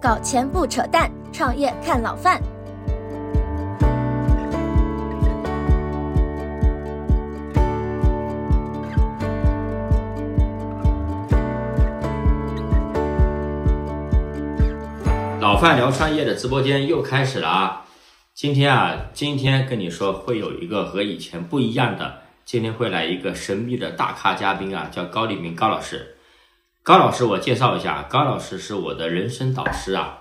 搞钱不扯淡，创业看老范。老范聊创业的直播间又开始了啊！今天啊，今天跟你说会有一个和以前不一样的，今天会来一个神秘的大咖嘉宾啊，叫高立明高老师。高老师，我介绍一下，高老师是我的人生导师啊。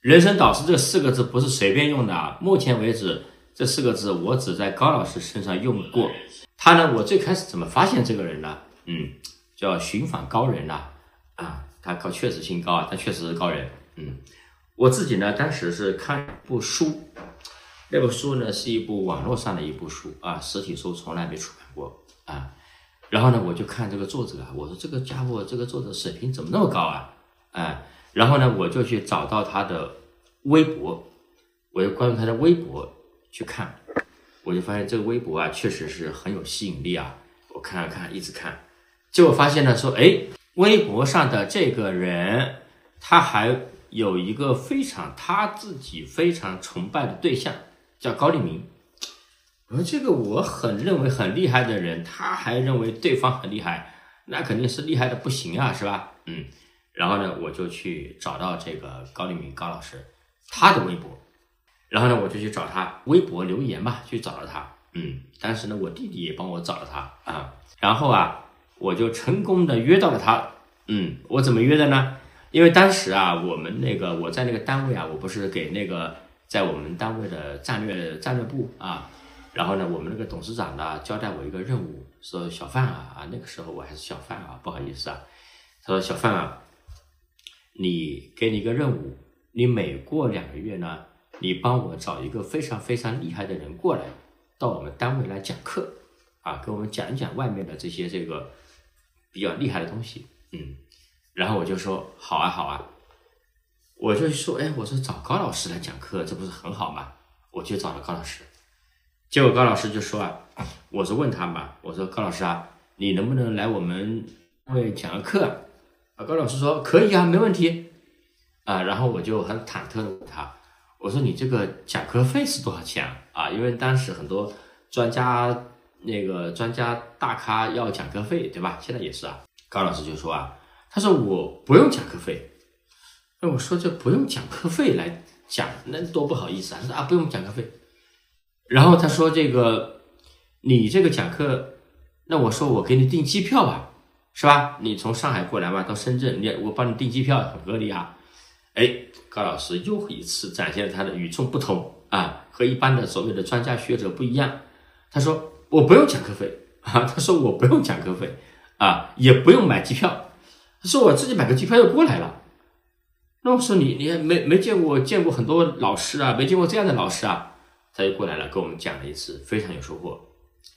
人生导师这四个字不是随便用的啊，目前为止这四个字我只在高老师身上用过。他呢，我最开始怎么发现这个人呢？嗯，叫寻访高人呐啊，他高确实姓高啊，他确实是高人。嗯，我自己呢，当时是看一部书，那部书呢是一部网络上的一部书啊，实体书从来没出版过啊。然后呢，我就看这个作者，我说这个家伙，这个作者水平怎么那么高啊？哎，然后呢，我就去找到他的微博，我就关注他的微博去看，我就发现这个微博啊，确实是很有吸引力啊。我看了看，一直看，结果发现呢，说哎，微博上的这个人，他还。有一个非常他自己非常崇拜的对象，叫高立明。我说这个我很认为很厉害的人，他还认为对方很厉害，那肯定是厉害的不行啊，是吧？嗯，然后呢，我就去找到这个高立明高老师他的微博，然后呢，我就去找他微博留言嘛，去找了他。嗯，当时呢，我弟弟也帮我找了他啊，然后啊，我就成功的约到了他。嗯，我怎么约的呢？因为当时啊，我们那个我在那个单位啊，我不是给那个在我们单位的战略战略部啊，然后呢，我们那个董事长呢交代我一个任务，说小范啊啊，那个时候我还是小范啊，不好意思啊，他说小范啊，你给你一个任务，你每过两个月呢，你帮我找一个非常非常厉害的人过来到我们单位来讲课啊，给我们讲一讲外面的这些这个比较厉害的东西，嗯。然后我就说好啊好啊，我就说哎，我说找高老师来讲课，这不是很好吗？我就找了高老师，结果高老师就说啊，我是问他嘛，我说高老师啊，你能不能来我们单位讲个课？啊，高老师说可以啊，没问题啊。然后我就很忐忑的问他，我说你这个讲课费是多少钱啊？啊，因为当时很多专家那个专家大咖要讲课费，对吧？现在也是啊。高老师就说啊。他说我不用讲课费，那我说这不用讲课费来讲，那多不好意思啊！他说啊不用讲课费，然后他说这个你这个讲课，那我说我给你订机票吧，是吧？你从上海过来嘛，到深圳，你我帮你订机票很合理啊。哎，高老师又一次展现了他的与众不同啊，和一般的所谓的专家学者不一样。他说我不用讲课费啊，他说我不用讲课费啊，也不用买机票。他说我自己买个机票就过来了，那我说你你没没见过见过很多老师啊，没见过这样的老师啊，他就过来了，跟我们讲了一次，非常有收获。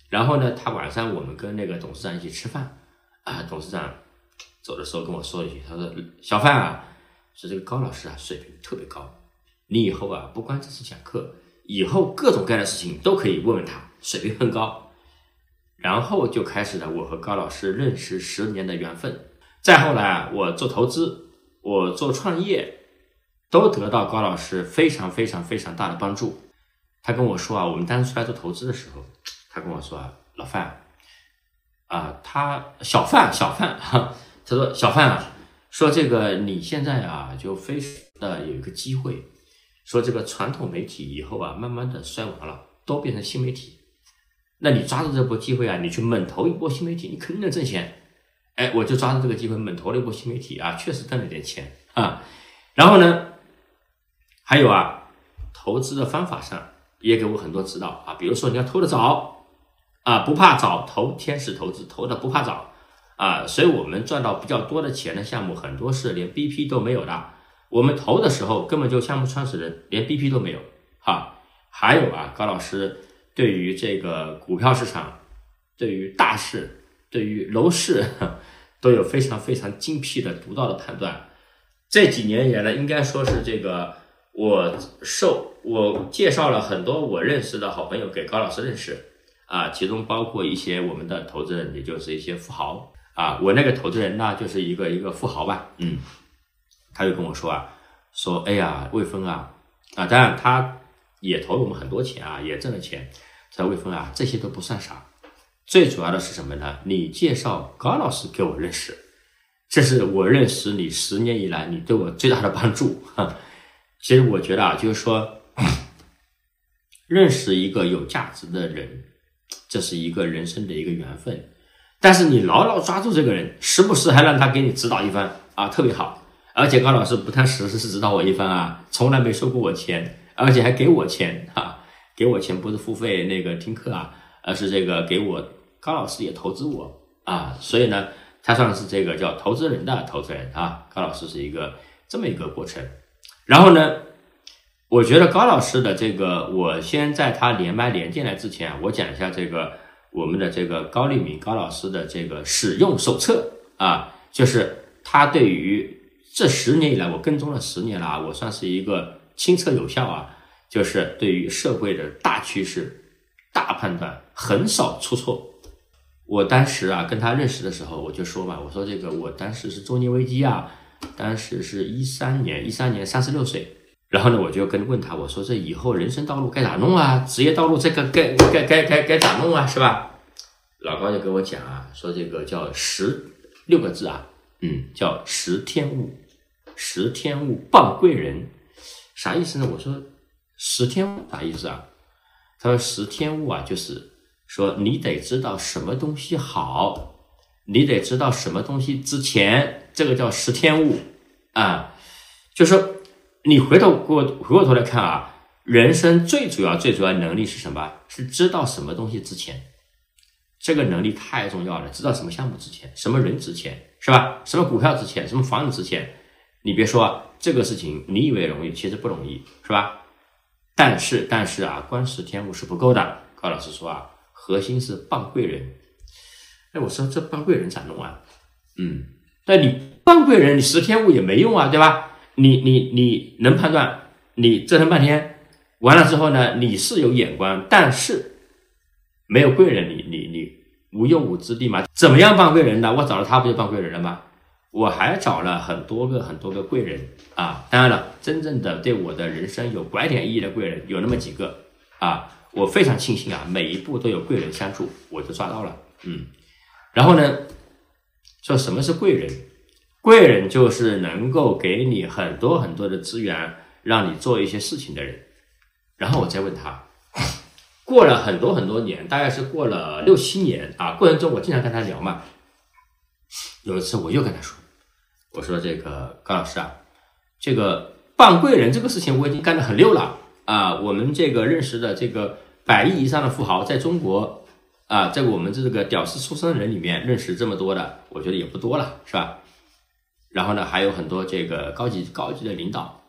然后呢，他晚上我们跟那个董事长一起吃饭啊，董事长走的时候跟我说了一句，他说小范啊，说这个高老师啊水平特别高，你以后啊不光这次讲课，以后各种各样的事情都可以问问他，水平很高。然后就开始了我和高老师认识十年的缘分。再后来，我做投资，我做创业，都得到高老师非常非常非常大的帮助。他跟我说啊，我们当时出来做投资的时候，他跟我说啊，老范，啊，他小范小范哈，他说小范啊，说这个你现在啊，就非常的有一个机会，说这个传统媒体以后啊，慢慢的衰亡了，都变成新媒体，那你抓住这波机会啊，你去猛投一波新媒体，你肯定能挣钱。哎，我就抓住这个机会猛投了一波新媒体啊，确实挣了点钱啊。然后呢，还有啊，投资的方法上也给我很多指导啊。比如说你要投的早啊，不怕早投天使投资，投的不怕早啊。所以我们赚到比较多的钱的项目，很多是连 BP 都没有的。我们投的时候根本就项目创始人连 BP 都没有哈。还有啊，高老师对于这个股票市场，对于大势。对于楼市都有非常非常精辟的独到的判断。这几年以来，应该说是这个我受我介绍了很多我认识的好朋友给高老师认识啊，其中包括一些我们的投资人，也就是一些富豪啊。我那个投资人呢，就是一个一个富豪吧，嗯，他就跟我说啊，说，哎呀，魏峰啊，啊，当然他也投了我们很多钱啊，也挣了钱。他魏峰啊，这些都不算啥，最主要的是什么呢？你介绍高老师给我认识，这是我认识你十年以来你对我最大的帮助哈。其实我觉得啊，就是说，认识一个有价值的人，这是一个人生的一个缘分。但是你牢牢抓住这个人，时不时还让他给你指导一番啊，特别好。而且高老师不但时时指导我一番啊，从来没收过我钱，而且还给我钱哈，给我钱不是付费那个听课啊，而是这个给我高老师也投资我啊，所以呢，他算是这个叫投资人的投资人啊。高老师是一个这么一个过程。然后呢，我觉得高老师的这个，我先在他连麦连进来之前，我讲一下这个。我们的这个高立明高老师的这个使用手册啊，就是他对于这十年以来我跟踪了十年了啊，我算是一个亲测有效啊，就是对于社会的大趋势、大判断很少出错。我当时啊跟他认识的时候，我就说嘛，我说这个我当时是中年危机啊，当时是一三年，一三年三十六岁。然后呢，我就跟问他，我说这以后人生道路该咋弄啊？职业道路这个该该该该该咋弄啊？是吧？老高就跟我讲啊，说这个叫十六个字啊，嗯，叫十天物，十天物傍贵人，啥意思呢？我说十天物啥意思啊？他说十天物啊，就是说你得知道什么东西好，你得知道什么东西值钱，这个叫十天物啊，就是说。你回头过回过头来看啊，人生最主要最主要能力是什么？是知道什么东西值钱，这个能力太重要了。知道什么项目值钱，什么人值钱，是吧？什么股票值钱，什么房子值钱？你别说这个事情，你以为容易，其实不容易，是吧？但是但是啊，光识天物是不够的。高老师说啊，核心是傍贵人。哎，我说这傍贵人咋弄啊？嗯，但你傍贵人，你识天物也没用啊，对吧？你你你能判断？你折腾半天完了之后呢？你是有眼光，但是没有贵人，你你你无用武之地嘛？怎么样帮贵人呢？我找了他不就帮贵人了吗？我还找了很多个很多个贵人啊！当然了，真正的对我的人生有拐点意义的贵人有那么几个啊！我非常庆幸啊，每一步都有贵人相助，我就抓到了。嗯，然后呢，说什么是贵人？贵人就是能够给你很多很多的资源，让你做一些事情的人。然后我再问他，过了很多很多年，大概是过了六七年啊。过程中我经常跟他聊嘛。有一次我又跟他说，我说这个高老师啊，这个傍贵人这个事情我已经干得很溜了啊。我们这个认识的这个百亿以上的富豪，在中国啊，在我们这个屌丝出身人里面认识这么多的，我觉得也不多了，是吧？然后呢，还有很多这个高级高级的领导。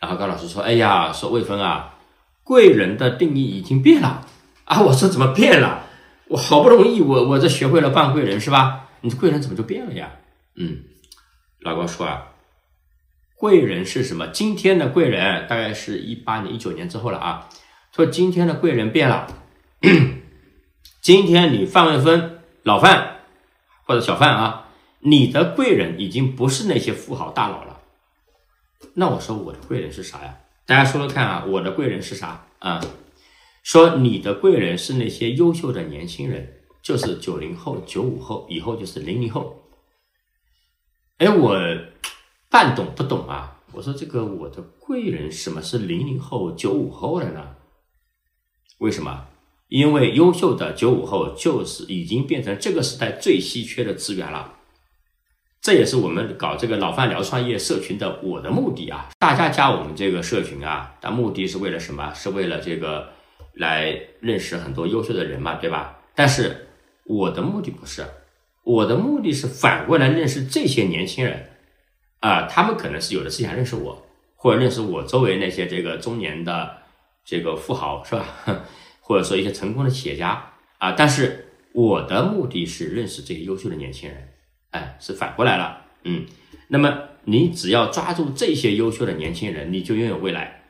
然后高老师说：“哎呀，说魏峰啊，贵人的定义已经变了啊！”我说：“怎么变了？我好不容易我我这学会了扮贵人是吧？你贵人怎么就变了呀？”嗯，老高说啊，贵人是什么？今天的贵人大概是一八年、一九年之后了啊。说今天的贵人变了，今天你范文芬老范或者小范啊。你的贵人已经不是那些富豪大佬了，那我说我的贵人是啥呀？大家说说看啊，我的贵人是啥啊？说你的贵人是那些优秀的年轻人，就是九零后、九五后，以后就是零零后。哎，我半懂不懂啊？我说这个我的贵人什么是零零后、九五后的呢？为什么？因为优秀的九五后就是已经变成这个时代最稀缺的资源了。这也是我们搞这个老范聊创业社群的我的目的啊！大家加我们这个社群啊，的目的是为了什么？是为了这个来认识很多优秀的人嘛，对吧？但是我的目的不是，我的目的是反过来认识这些年轻人啊，他们可能是有的是想认识我，或者认识我周围那些这个中年的这个富豪，是吧？或者说一些成功的企业家啊，但是我的目的是认识这些优秀的年轻人。哎，是反过来了，嗯，那么你只要抓住这些优秀的年轻人，你就拥有未来，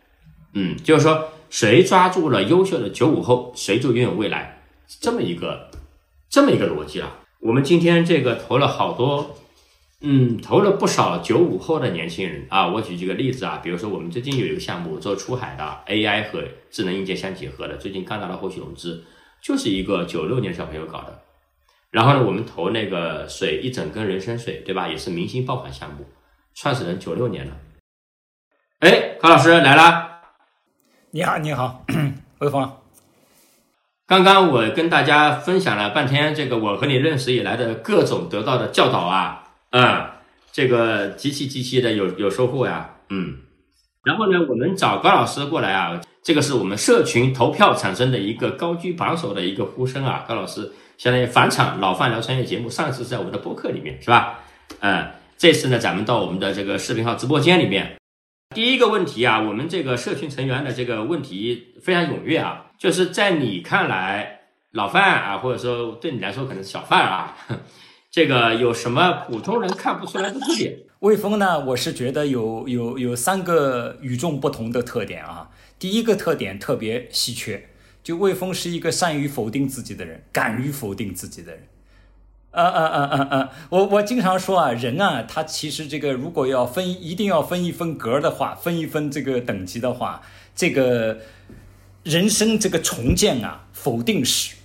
嗯，就是说谁抓住了优秀的九五后，谁就拥有未来，这么一个这么一个逻辑了。我们今天这个投了好多嗯，投了不少九五后的年轻人啊。我举几个例子啊，比如说我们最近有一个项目做出海的 AI 和智能硬件相结合的，最近刚拿到后续融资，就是一个九六年小朋友搞的。然后呢，我们投那个水一整根人参水，对吧？也是明星爆款项目，创始人九六年的。哎，高老师来啦！你好，你好，魏峰。刚刚我跟大家分享了半天这个我和你认识以来的各种得到的教导啊，嗯，这个极其极其的有有收获呀，嗯。然后呢，我们找高老师过来啊，这个是我们社群投票产生的一个高居榜首的一个呼声啊，高老师。相当于返场老范聊商业节目，上次在我们的播客里面，是吧？嗯，这次呢，咱们到我们的这个视频号直播间里面。第一个问题啊，我们这个社群成员的这个问题非常踊跃啊，就是在你看来，老范啊，或者说对你来说可能是小范啊，这个有什么普通人看不出来的特点？魏峰呢，我是觉得有有有三个与众不同的特点啊。第一个特点特别稀缺。就魏峰是一个善于否定自己的人，敢于否定自己的人。呃呃呃呃呃！我我经常说啊，人啊，他其实这个如果要分，一定要分一分格的话，分一分这个等级的话，这个人生这个重建啊，否定史。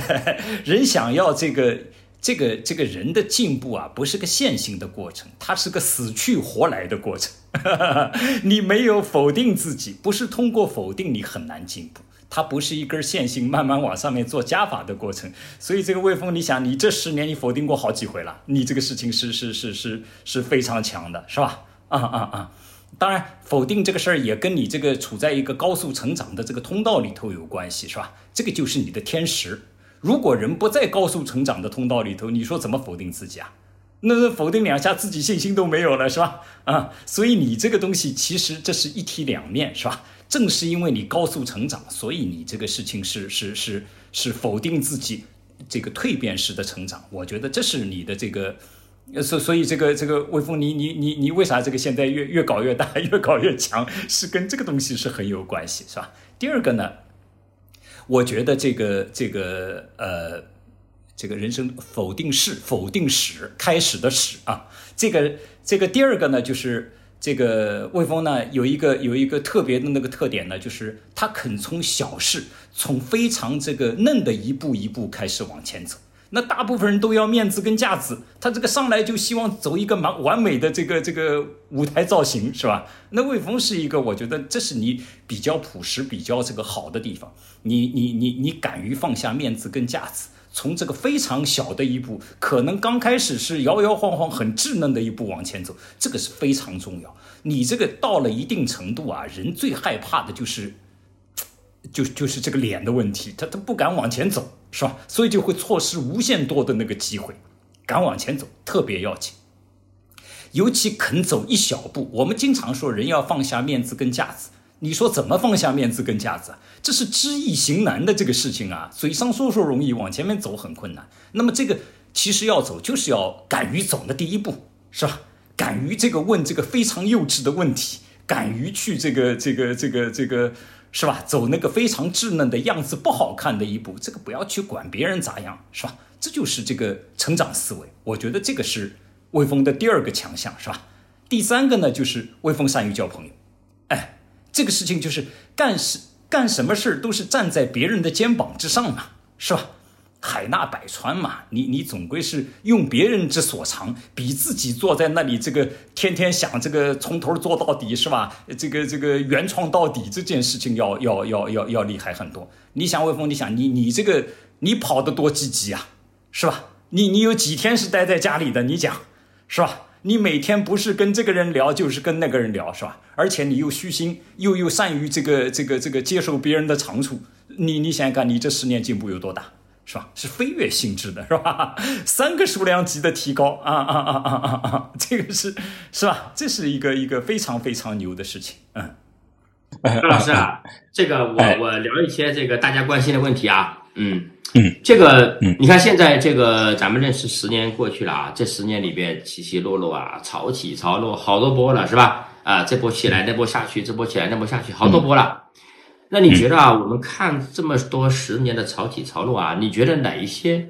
人想要这个这个这个人的进步啊，不是个线性的过程，它是个死去活来的过程。你没有否定自己，不是通过否定你很难进步。它不是一根线性慢慢往上面做加法的过程，所以这个魏峰，你想，你这十年你否定过好几回了，你这个事情是是是是是非常强的，是吧？啊啊啊！当然，否定这个事儿也跟你这个处在一个高速成长的这个通道里头有关系，是吧？这个就是你的天时。如果人不在高速成长的通道里头，你说怎么否定自己啊？那否定两下，自己信心都没有了，是吧？啊，所以你这个东西其实这是一体两面，是吧？正是因为你高速成长，所以你这个事情是是是是否定自己这个蜕变式的成长。我觉得这是你的这个，所所以这个这个魏峰，你你你你为啥这个现在越越搞越大，越搞越强，是跟这个东西是很有关系，是吧？第二个呢，我觉得这个这个呃，这个人生否定式否定史开始的史啊，这个这个第二个呢就是。这个魏峰呢，有一个有一个特别的那个特点呢，就是他肯从小事，从非常这个嫩的一步一步开始往前走。那大部分人都要面子跟架子，他这个上来就希望走一个蛮完美的这个这个舞台造型，是吧？那魏峰是一个，我觉得这是你比较朴实、比较这个好的地方。你你你你敢于放下面子跟架子。从这个非常小的一步，可能刚开始是摇摇晃晃、很稚嫩的一步往前走，这个是非常重要。你这个到了一定程度啊，人最害怕的就是，就就是这个脸的问题，他他不敢往前走，是吧？所以就会错失无限多的那个机会。敢往前走特别要紧，尤其肯走一小步。我们经常说，人要放下面子跟架子。你说怎么放下面子跟架子？这是知易行难的这个事情啊，嘴上说说容易，往前面走很困难。那么这个其实要走，就是要敢于走的第一步，是吧？敢于这个问这个非常幼稚的问题，敢于去这个这个这个这个，是吧？走那个非常稚嫩的样子不好看的一步，这个不要去管别人咋样，是吧？这就是这个成长思维。我觉得这个是威风的第二个强项，是吧？第三个呢，就是威风善于交朋友，哎。这个事情就是干事干什么事都是站在别人的肩膀之上嘛，是吧？海纳百川嘛，你你总归是用别人之所长，比自己坐在那里这个天天想这个从头做到底是吧？这个这个原创到底这件事情要要要要要厉害很多。你想魏峰，你想你你这个你跑得多积极啊，是吧？你你有几天是待在家里的？你讲是吧？你每天不是跟这个人聊，就是跟那个人聊，是吧？而且你又虚心，又又善于这个这个这个接受别人的长处，你你想想看，你这十年进步有多大，是吧？是飞跃性质的，是吧？三个数量级的提高啊啊啊啊啊啊！这个是是吧？这是一个一个非常非常牛的事情。嗯，张老师啊，这个我我聊一些这个大家关心的问题啊，嗯。嗯，这个，嗯，你看现在这个咱们认识十年过去了啊，这十年里边起起落落啊，潮起潮落，好多波了，是吧？啊，这波起来，那波下去，这波起来，那波下去，好多波了。那你觉得啊，我们看这么多十年的潮起潮落啊，你觉得哪一些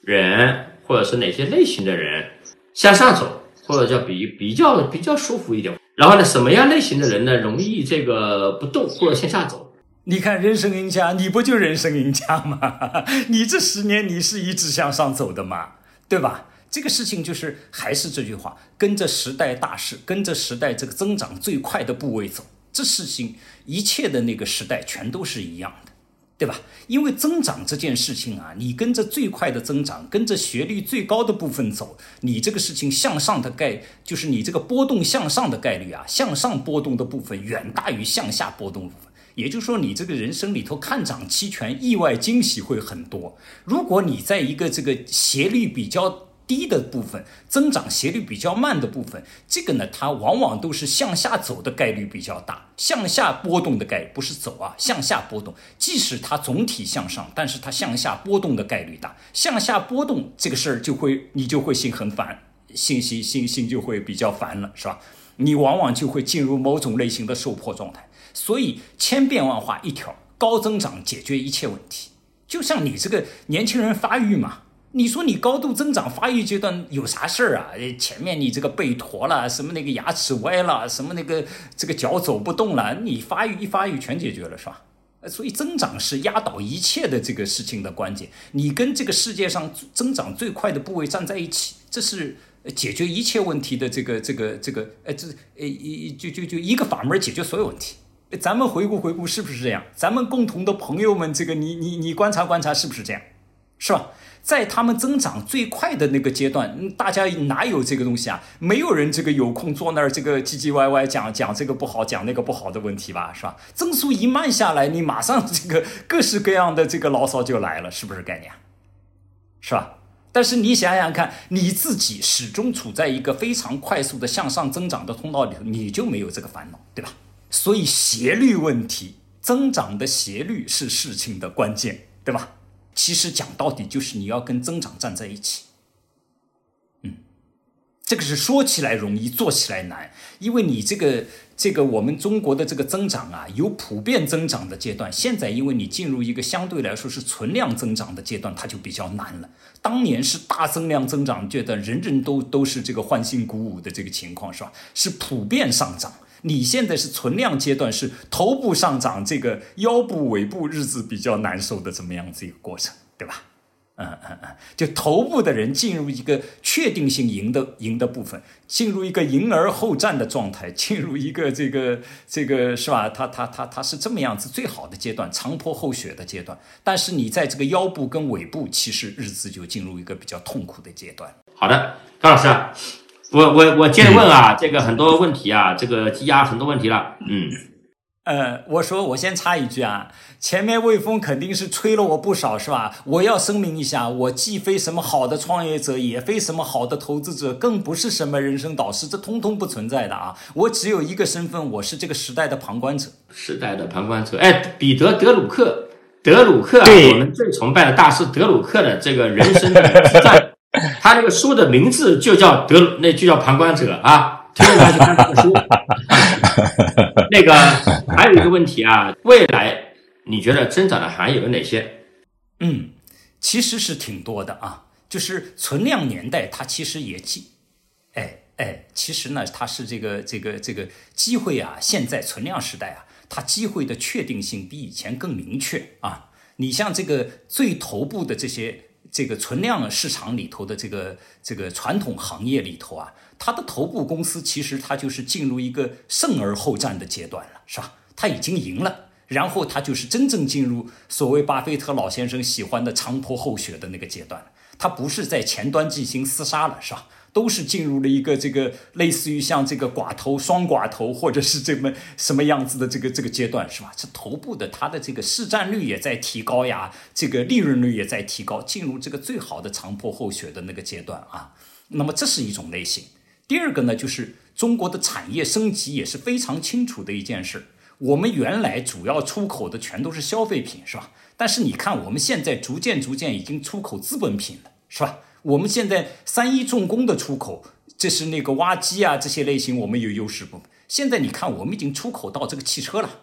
人，或者是哪些类型的人，向上走，或者叫比比较比较舒服一点。然后呢，什么样类型的人呢，容易这个不动或者向下走？你看人生赢家，你不就人生赢家吗？你这十年你是一直向上走的嘛，对吧？这个事情就是还是这句话，跟着时代大势，跟着时代这个增长最快的部位走。这事情一切的那个时代全都是一样的，对吧？因为增长这件事情啊，你跟着最快的增长，跟着学历最高的部分走，你这个事情向上的概，就是你这个波动向上的概率啊，向上波动的部分远大于向下波动部分。也就是说，你这个人生里头看涨期权，意外惊喜会很多。如果你在一个这个斜率比较低的部分，增长斜率比较慢的部分，这个呢，它往往都是向下走的概率比较大，向下波动的概率不是走啊，向下波动。即使它总体向上，但是它向下波动的概率大，向下波动这个事儿就会你就会心很烦，心心心心就会比较烦了，是吧？你往往就会进入某种类型的受迫状态。所以千变万化一条，高增长解决一切问题。就像你这个年轻人发育嘛。你说你高度增长发育阶段有啥事儿啊？前面你这个背驼了，什么那个牙齿歪了，什么那个这个脚走不动了，你发育一发育全解决了是吧？所以增长是压倒一切的这个事情的关键。你跟这个世界上增长最快的部位站在一起，这是解决一切问题的这个这个这个呃这呃一就就就一个法门解决所有问题。咱们回顾回顾是不是这样？咱们共同的朋友们，这个你你你观察观察是不是这样？是吧？在他们增长最快的那个阶段，大家哪有这个东西啊？没有人这个有空坐那儿这个唧唧歪歪讲讲这个不好讲那个不好的问题吧？是吧？增速一慢下来，你马上这个各式各样的这个牢骚就来了，是不是概念？是吧？但是你想想看，你自己始终处在一个非常快速的向上增长的通道里头，你就没有这个烦恼，对吧？所以斜率问题，增长的斜率是事情的关键，对吧？其实讲到底就是你要跟增长站在一起，嗯，这个是说起来容易做起来难，因为你这个这个我们中国的这个增长啊，有普遍增长的阶段，现在因为你进入一个相对来说是存量增长的阶段，它就比较难了。当年是大增量增长阶段，人人都都是这个欢欣鼓舞的这个情况，是吧？是普遍上涨。你现在是存量阶段，是头部上涨，这个腰部尾部日子比较难受的这么样子一个过程，对吧？嗯嗯嗯，就头部的人进入一个确定性赢的赢的部分，进入一个赢而后战的状态，进入一个这个这个是吧？他他他他是这么样子最好的阶段，长坡后雪的阶段。但是你在这个腰部跟尾部，其实日子就进入一个比较痛苦的阶段。好的，高老师。我我我接着问啊，这个很多问题啊，这个积压很多问题了，嗯，呃，我说我先插一句啊，前面魏峰肯定是吹了我不少是吧？我要声明一下，我既非什么好的创业者，也非什么好的投资者，更不是什么人生导师，这通通不存在的啊！我只有一个身份，我是这个时代的旁观者，时代的旁观者。哎，彼得·德鲁克，德鲁克，我们最崇拜的大师德鲁克的这个人生的。他这个书的名字就叫德，那就叫旁观者啊，推荐大家去看这个书。那个还有一个问题啊，未来你觉得增长的行业有哪些？嗯，其实是挺多的啊，就是存量年代，它其实也机，哎哎，其实呢，它是这个这个这个机会啊，现在存量时代啊，它机会的确定性比以前更明确啊。你像这个最头部的这些。这个存量市场里头的这个这个传统行业里头啊，它的头部公司其实它就是进入一个胜而后战的阶段了，是吧？它已经赢了，然后它就是真正进入所谓巴菲特老先生喜欢的长坡厚雪的那个阶段了，它不是在前端进行厮杀了，是吧？都是进入了一个这个类似于像这个寡头、双寡头，或者是这么什么样子的这个这个阶段，是吧？这头部的它的这个市占率也在提高呀，这个利润率也在提高，进入这个最好的长坡后雪的那个阶段啊。那么这是一种类型。第二个呢，就是中国的产业升级也是非常清楚的一件事。我们原来主要出口的全都是消费品，是吧？但是你看我们现在逐渐逐渐已经出口资本品了，是吧？我们现在三一重工的出口，这是那个挖机啊，这些类型我们有优势不？现在你看，我们已经出口到这个汽车了，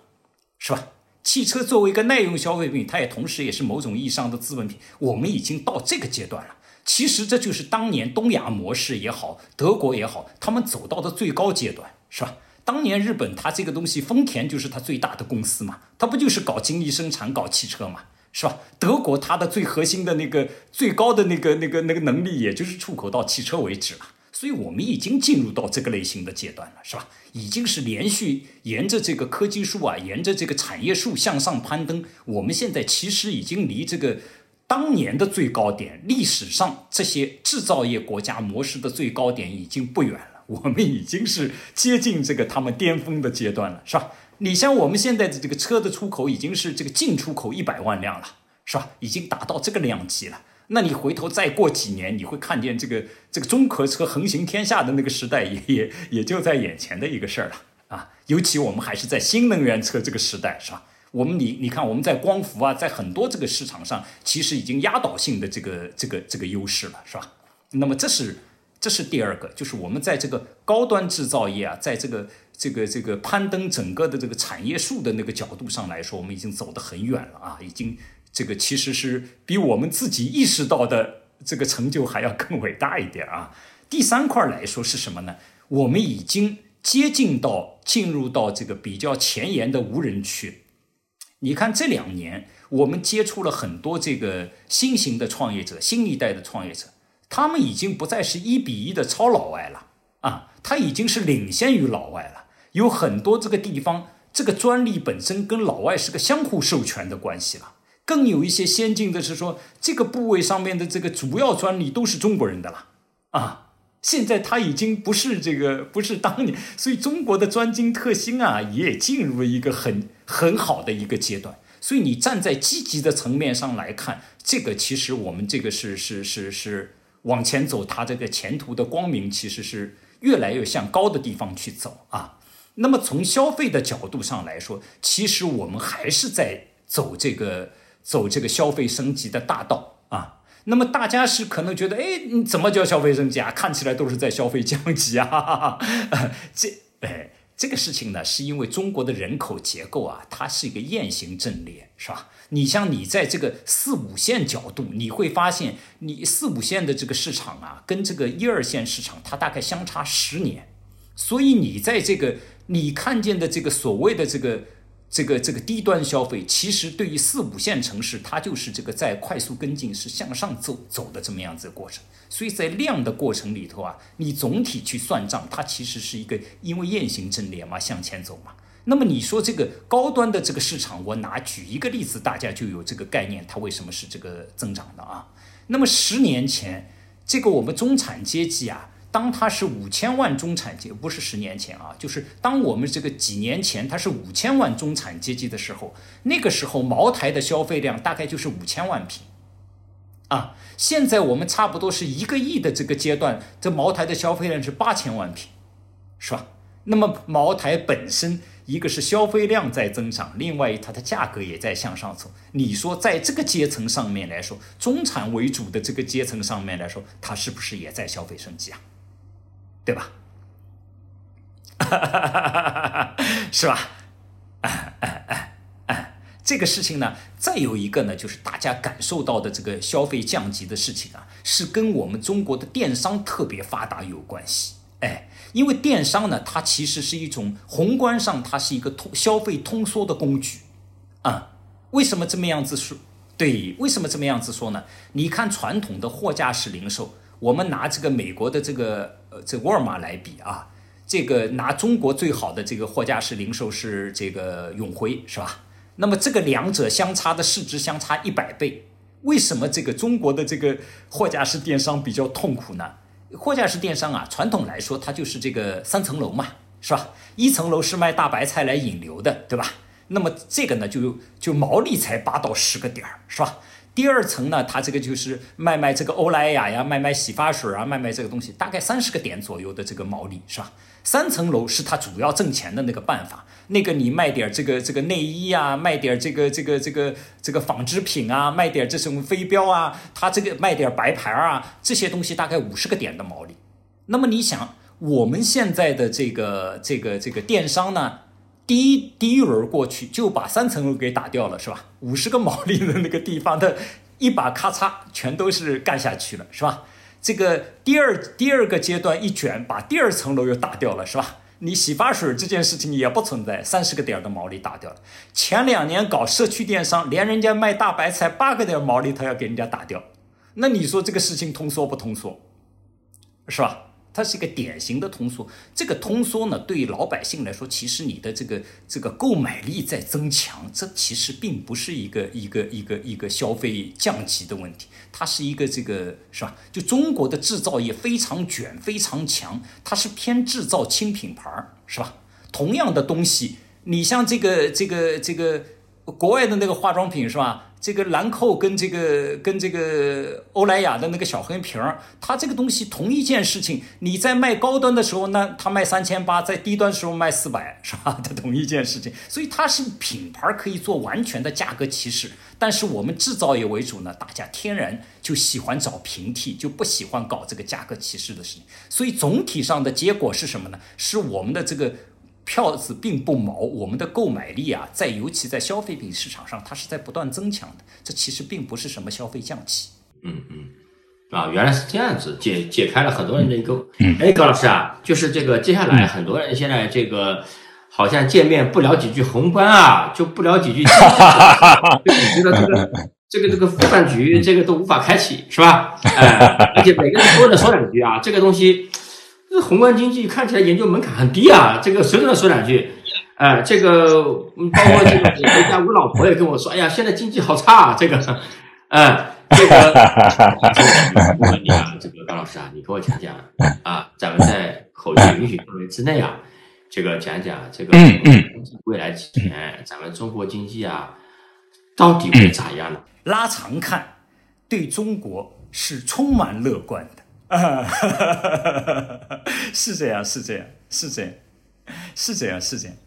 是吧？汽车作为一个耐用消费品，它也同时也是某种意义上的资本品。我们已经到这个阶段了。其实这就是当年东亚模式也好，德国也好，他们走到的最高阶段，是吧？当年日本它这个东西，丰田就是它最大的公司嘛，它不就是搞精密生产、搞汽车嘛，是吧？德国它的最核心的那个最高的那个那个那个能力，也就是出口到汽车为止了。所以我们已经进入到这个类型的阶段了，是吧？已经是连续沿着这个科技树啊，沿着这个产业树向上攀登。我们现在其实已经离这个当年的最高点，历史上这些制造业国家模式的最高点已经不远了。我们已经是接近这个他们巅峰的阶段了，是吧？你像我们现在的这个车的出口已经是这个进出口一百万辆了，是吧？已经达到这个量级了。那你回头再过几年，你会看见这个这个中国车横行天下的那个时代也也也就在眼前的一个事儿了啊！尤其我们还是在新能源车这个时代，是吧？我们你你看我们在光伏啊，在很多这个市场上，其实已经压倒性的这个这个这个优势了，是吧？那么这是这是第二个，就是我们在这个高端制造业啊，在这个这个这个攀登整个的这个产业树的那个角度上来说，我们已经走得很远了啊，已经。这个其实是比我们自己意识到的这个成就还要更伟大一点啊！第三块来说是什么呢？我们已经接近到进入到这个比较前沿的无人区。你看这两年，我们接触了很多这个新型的创业者、新一代的创业者，他们已经不再是一比一的超老外了啊，他已经是领先于老外了。有很多这个地方，这个专利本身跟老外是个相互授权的关系了。更有一些先进的是说，这个部位上面的这个主要专利都是中国人的了啊！现在他已经不是这个，不是当年，所以中国的专精特新啊，也进入了一个很很好的一个阶段。所以你站在积极的层面上来看，这个其实我们这个是是是是往前走，它这个前途的光明其实是越来越向高的地方去走啊。那么从消费的角度上来说，其实我们还是在走这个。走这个消费升级的大道啊，那么大家是可能觉得，哎，你怎么叫消费升级啊？看起来都是在消费降级啊。这，哎，这个事情呢，是因为中国的人口结构啊，它是一个雁行阵列，是吧？你像你在这个四五线角度，你会发现，你四五线的这个市场啊，跟这个一二线市场，它大概相差十年，所以你在这个你看见的这个所谓的这个。这个这个低端消费，其实对于四五线城市，它就是这个在快速跟进，是向上走走的这么样子的过程。所以在量的过程里头啊，你总体去算账，它其实是一个因为雁行阵列嘛，向前走嘛。那么你说这个高端的这个市场，我拿举一个例子，大家就有这个概念，它为什么是这个增长的啊？那么十年前，这个我们中产阶级啊。当它是五千万中产阶级，不是十年前啊，就是当我们这个几年前它是五千万中产阶级的时候，那个时候茅台的消费量大概就是五千万瓶，啊，现在我们差不多是一个亿的这个阶段，这茅台的消费量是八千万瓶，是吧？那么茅台本身一个是消费量在增长，另外它的价格也在向上走。你说在这个阶层上面来说，中产为主的这个阶层上面来说，它是不是也在消费升级啊？对吧？是吧？哎哎哎哎，这个事情呢，再有一个呢，就是大家感受到的这个消费降级的事情啊，是跟我们中国的电商特别发达有关系。哎，因为电商呢，它其实是一种宏观上，它是一个通消费通缩的工具啊。为什么这么样子说？对，为什么这么样子说呢？你看传统的货架式零售。我们拿这个美国的这个呃这沃尔玛来比啊，这个拿中国最好的这个货架式零售是这个永辉是吧？那么这个两者相差的市值相差一百倍，为什么这个中国的这个货架式电商比较痛苦呢？货架式电商啊，传统来说它就是这个三层楼嘛，是吧？一层楼是卖大白菜来引流的，对吧？那么这个呢就就毛利才八到十个点儿，是吧？第二层呢，它这个就是卖卖这个欧莱雅呀，卖卖洗发水啊，卖卖这个东西，大概三十个点左右的这个毛利是吧？三层楼是它主要挣钱的那个办法。那个你卖点这个这个内衣啊，卖点这个这个这个这个纺织品啊，卖点这种飞镖啊，它这个卖点白牌啊，这些东西大概五十个点的毛利。那么你想，我们现在的这个这个这个电商呢？第一第一轮过去就把三层楼给打掉了，是吧？五十个毛利的那个地方的一把咔嚓全都是干下去了，是吧？这个第二第二个阶段一卷，把第二层楼又打掉了，是吧？你洗发水这件事情也不存在，三十个点的毛利打掉了。前两年搞社区电商，连人家卖大白菜八个点毛利，他要给人家打掉，那你说这个事情通缩不通缩，是吧？它是一个典型的通缩，这个通缩呢，对于老百姓来说，其实你的这个这个购买力在增强，这其实并不是一个一个一个一个消费降级的问题，它是一个这个是吧？就中国的制造业非常卷，非常强，它是偏制造轻品牌儿，是吧？同样的东西，你像这个这个这个国外的那个化妆品是吧？这个兰蔻跟这个跟这个欧莱雅的那个小黑瓶儿，它这个东西同一件事情，你在卖高端的时候呢，它卖三千八；在低端的时候卖四百，是吧？它同一件事情，所以它是品牌可以做完全的价格歧视。但是我们制造业为主呢，大家天然就喜欢找平替，就不喜欢搞这个价格歧视的事情。所以总体上的结果是什么呢？是我们的这个。票子并不毛，我们的购买力啊，在尤其在消费品市场上，它是在不断增强的。这其实并不是什么消费降级。嗯嗯，啊，原来是这样子，解解开了很多人的一个。哎，高老师啊，就是这个接下来很多人现在这个好像见面不聊几句宏观啊，就不聊几句，就觉得这个这个这个饭局这个都无法开启，是吧？哎，而且每个人多能说两句啊，这个东西。这宏观经济看起来研究门槛很低啊，这个随便说两句，哎，这个包括这个回家，我老婆也跟我说，哎呀，现在经济好差啊，这个，哎，这个，我问你啊，这个高老师啊，你给我讲讲啊，咱们在口径允许范围之内啊，这个讲讲这个未来几年咱们中国经济啊，到底会咋样呢？拉长看，对中国是充满乐观的。啊，是这样，是这样，是这样，是这样，是这样。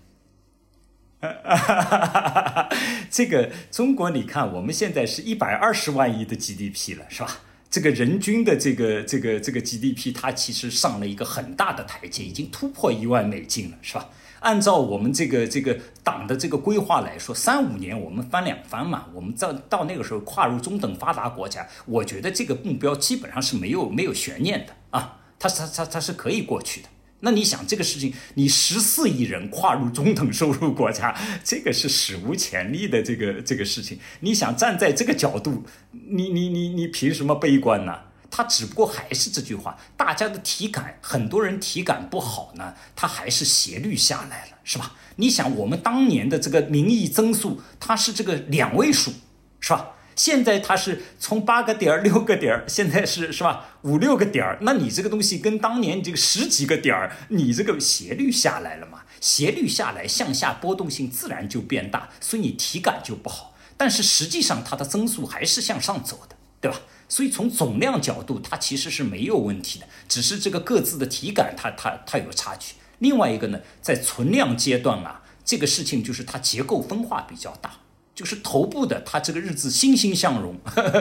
这个中国，你看，我们现在是一百二十万亿的 GDP 了，是吧？这个人均的这个这个这个 GDP，它其实上了一个很大的台阶，已经突破一万美金了，是吧？按照我们这个这个党的这个规划来说，三五年我们翻两番嘛，我们到到那个时候跨入中等发达国家，我觉得这个目标基本上是没有没有悬念的啊，它它它它是可以过去的。那你想这个事情，你十四亿人跨入中等收入国家，这个是史无前例的这个这个事情。你想站在这个角度，你你你你凭什么悲观呢？他只不过还是这句话，大家的体感，很多人体感不好呢，它还是斜率下来了，是吧？你想，我们当年的这个民意增速，它是这个两位数，是吧？现在它是从八个点儿、六个点儿，现在是是吧？五六个点儿，那你这个东西跟当年这个十几个点儿，你这个斜率下来了嘛？斜率下来，向下波动性自然就变大，所以你体感就不好。但是实际上它的增速还是向上走的，对吧？所以从总量角度，它其实是没有问题的，只是这个各自的体感，它它它有差距。另外一个呢，在存量阶段啊，这个事情就是它结构分化比较大，就是头部的它这个日子欣欣向荣，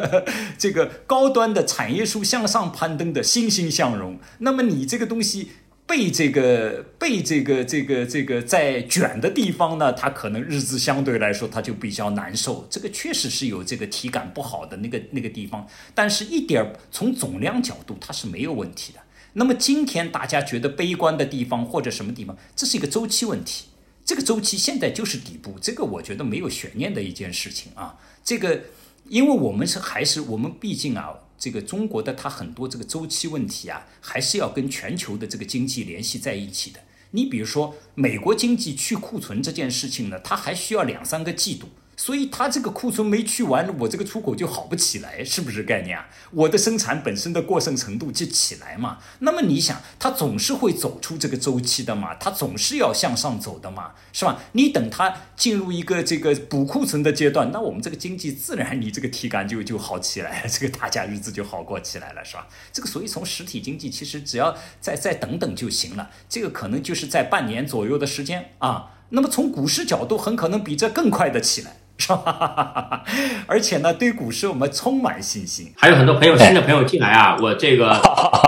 这个高端的产业数向上攀登的欣欣向荣。那么你这个东西。被这个被这个这个这个在卷的地方呢，它可能日子相对来说它就比较难受。这个确实是有这个体感不好的那个那个地方，但是一点从总量角度它是没有问题的。那么今天大家觉得悲观的地方或者什么地方，这是一个周期问题。这个周期现在就是底部，这个我觉得没有悬念的一件事情啊。这个因为我们是还是我们毕竟啊。这个中国的它很多这个周期问题啊，还是要跟全球的这个经济联系在一起的。你比如说美国经济去库存这件事情呢，它还需要两三个季度。所以它这个库存没去完，我这个出口就好不起来，是不是概念啊？我的生产本身的过剩程度就起来嘛。那么你想，它总是会走出这个周期的嘛？它总是要向上走的嘛，是吧？你等它进入一个这个补库存的阶段，那我们这个经济自然你这个体感就就好起来了，这个大家日子就好过起来了，是吧？这个所以从实体经济其实只要再再等等就行了，这个可能就是在半年左右的时间啊。那么从股市角度，很可能比这更快的起来。是吧？而且呢，对股市我们充满信心。还有很多朋友，新的朋友进来啊，我这个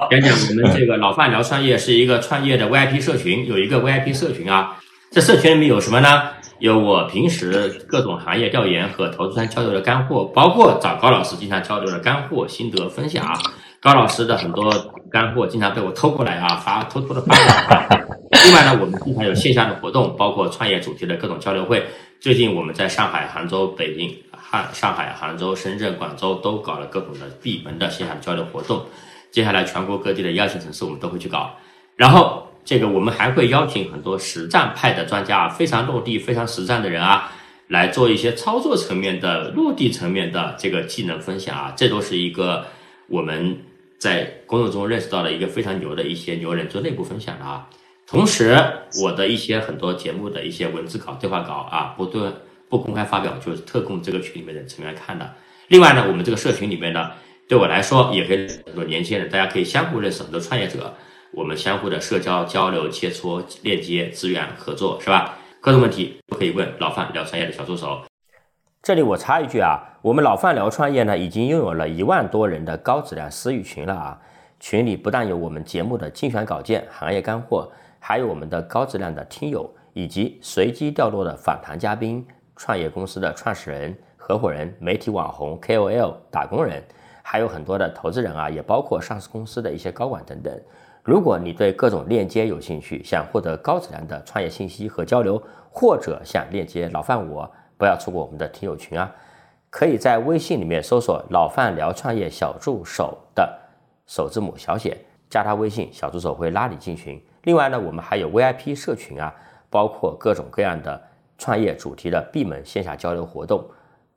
讲讲我们这个老范聊创业是一个创业的 VIP 社群，有一个 VIP 社群啊。这社群里面有什么呢？有我平时各种行业调研和投资圈交流的干货，包括找高老师经常交流的干货心得分享。高老师的很多干货经常被我偷过来啊，发偷偷的发。另外呢，我们经常有线下的活动，包括创业主题的各种交流会。最近我们在上海、杭州、北京、汉上海、杭州、深圳、广州都搞了各种的闭门的线下交流活动。接下来全国各地的一二线城市我们都会去搞。然后这个我们还会邀请很多实战派的专家，非常落地、非常实战的人啊，来做一些操作层面的、落地层面的这个技能分享啊。这都是一个我们在工作中认识到的一个非常牛的一些牛人做内部分享的啊。同时，我的一些很多节目的一些文字稿、对话稿啊，不对不公开发表，就是特供这个群里面的成员看的。另外呢，我们这个社群里面呢，对我来说也可以很多年轻人，大家可以相互认识很多创业者，我们相互的社交交流、切磋、链接、资源合作，是吧？各种问题都可以问老范聊创业的小助手。这里我插一句啊，我们老范聊创业呢，已经拥有了一万多人的高质量私域群了啊。群里不但有我们节目的精选稿件、行业干货。还有我们的高质量的听友，以及随机掉落的访谈嘉宾、创业公司的创始人、合伙人、媒体网红、KOL、打工人，还有很多的投资人啊，也包括上市公司的一些高管等等。如果你对各种链接有兴趣，想获得高质量的创业信息和交流，或者想链接老范我，不要错过我们的听友群啊！可以在微信里面搜索“老范聊创业小助手”的首字母小写，加他微信，小助手会拉你进群。另外呢，我们还有 VIP 社群啊，包括各种各样的创业主题的闭门线下交流活动，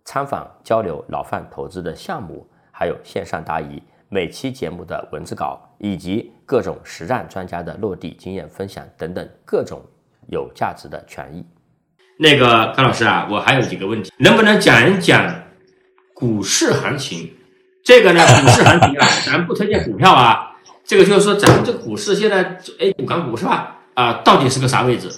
参访交流老范投资的项目，还有线上答疑，每期节目的文字稿，以及各种实战专家的落地经验分享等等各种有价值的权益。那个高老师啊，我还有几个问题，能不能讲一讲股市行情？这个呢，股市行情啊，咱不推荐股票啊。这个就是说，咱们这个股市现在 A 股、港股是吧？啊，到底是个啥位置？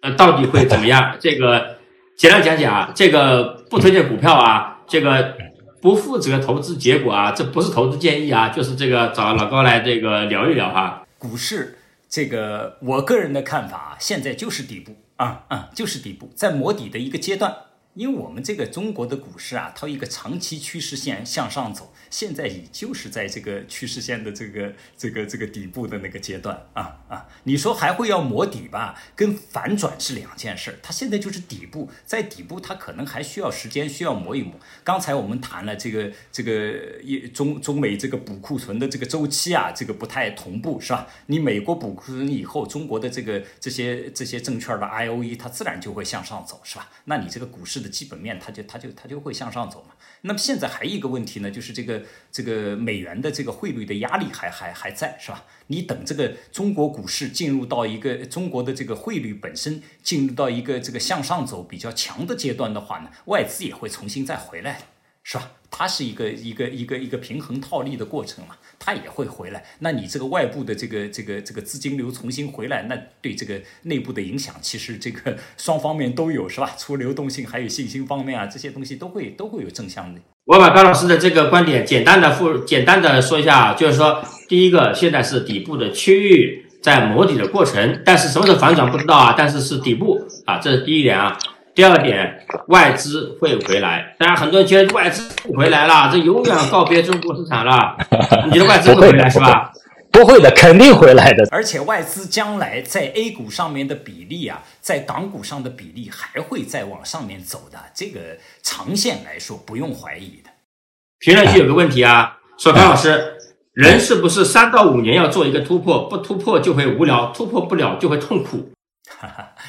呃，到底会怎么样？这个简单讲讲啊，这个不推荐股票啊，这个不负责投资结果啊，这不是投资建议啊，就是这个找老高来这个聊一聊哈。股市这个，我个人的看法啊，现在就是底部啊啊，就是底部，在磨底的一个阶段。因为我们这个中国的股市啊，它一个长期趋势线向上走，现在也就是在这个趋势线的这个这个这个底部的那个阶段啊啊，你说还会要磨底吧？跟反转是两件事，它现在就是底部，在底部它可能还需要时间，需要磨一磨。刚才我们谈了这个这个一中中美这个补库存的这个周期啊，这个不太同步是吧？你美国补库存以后，中国的这个这些这些证券的 I O E 它自然就会向上走是吧？那你这个股市。的基本面，它就它就它就会向上走嘛。那么现在还有一个问题呢，就是这个这个美元的这个汇率的压力还还还在，是吧？你等这个中国股市进入到一个中国的这个汇率本身进入到一个这个向上走比较强的阶段的话呢，外资也会重新再回来，是吧？它是一个一个一个一个平衡套利的过程嘛。它也会回来，那你这个外部的这个这个这个资金流重新回来，那对这个内部的影响，其实这个 双方面都有，是吧？除流动性，还有信心方面啊，这些东西都会都会有正向的。我把高老师的这个观点简单的复简单的说一下啊，就是说，第一个，现在是底部的区域在磨底的过程，但是什么时候反转不知道啊，但是是底部啊，这是第一点啊。第二点，外资会回来。当然，很多人觉得外资不回来了，这永远告别中国市场了。你觉得外资会回来是吧？不会的，肯定回来的。而且外资将来在 A 股上面的比例啊，在港股上的比例还会再往上面走的。这个长线来说不用怀疑的。评论区有个问题啊，说潘老师，人是不是三到五年要做一个突破？不突破就会无聊，突破不了就会痛苦。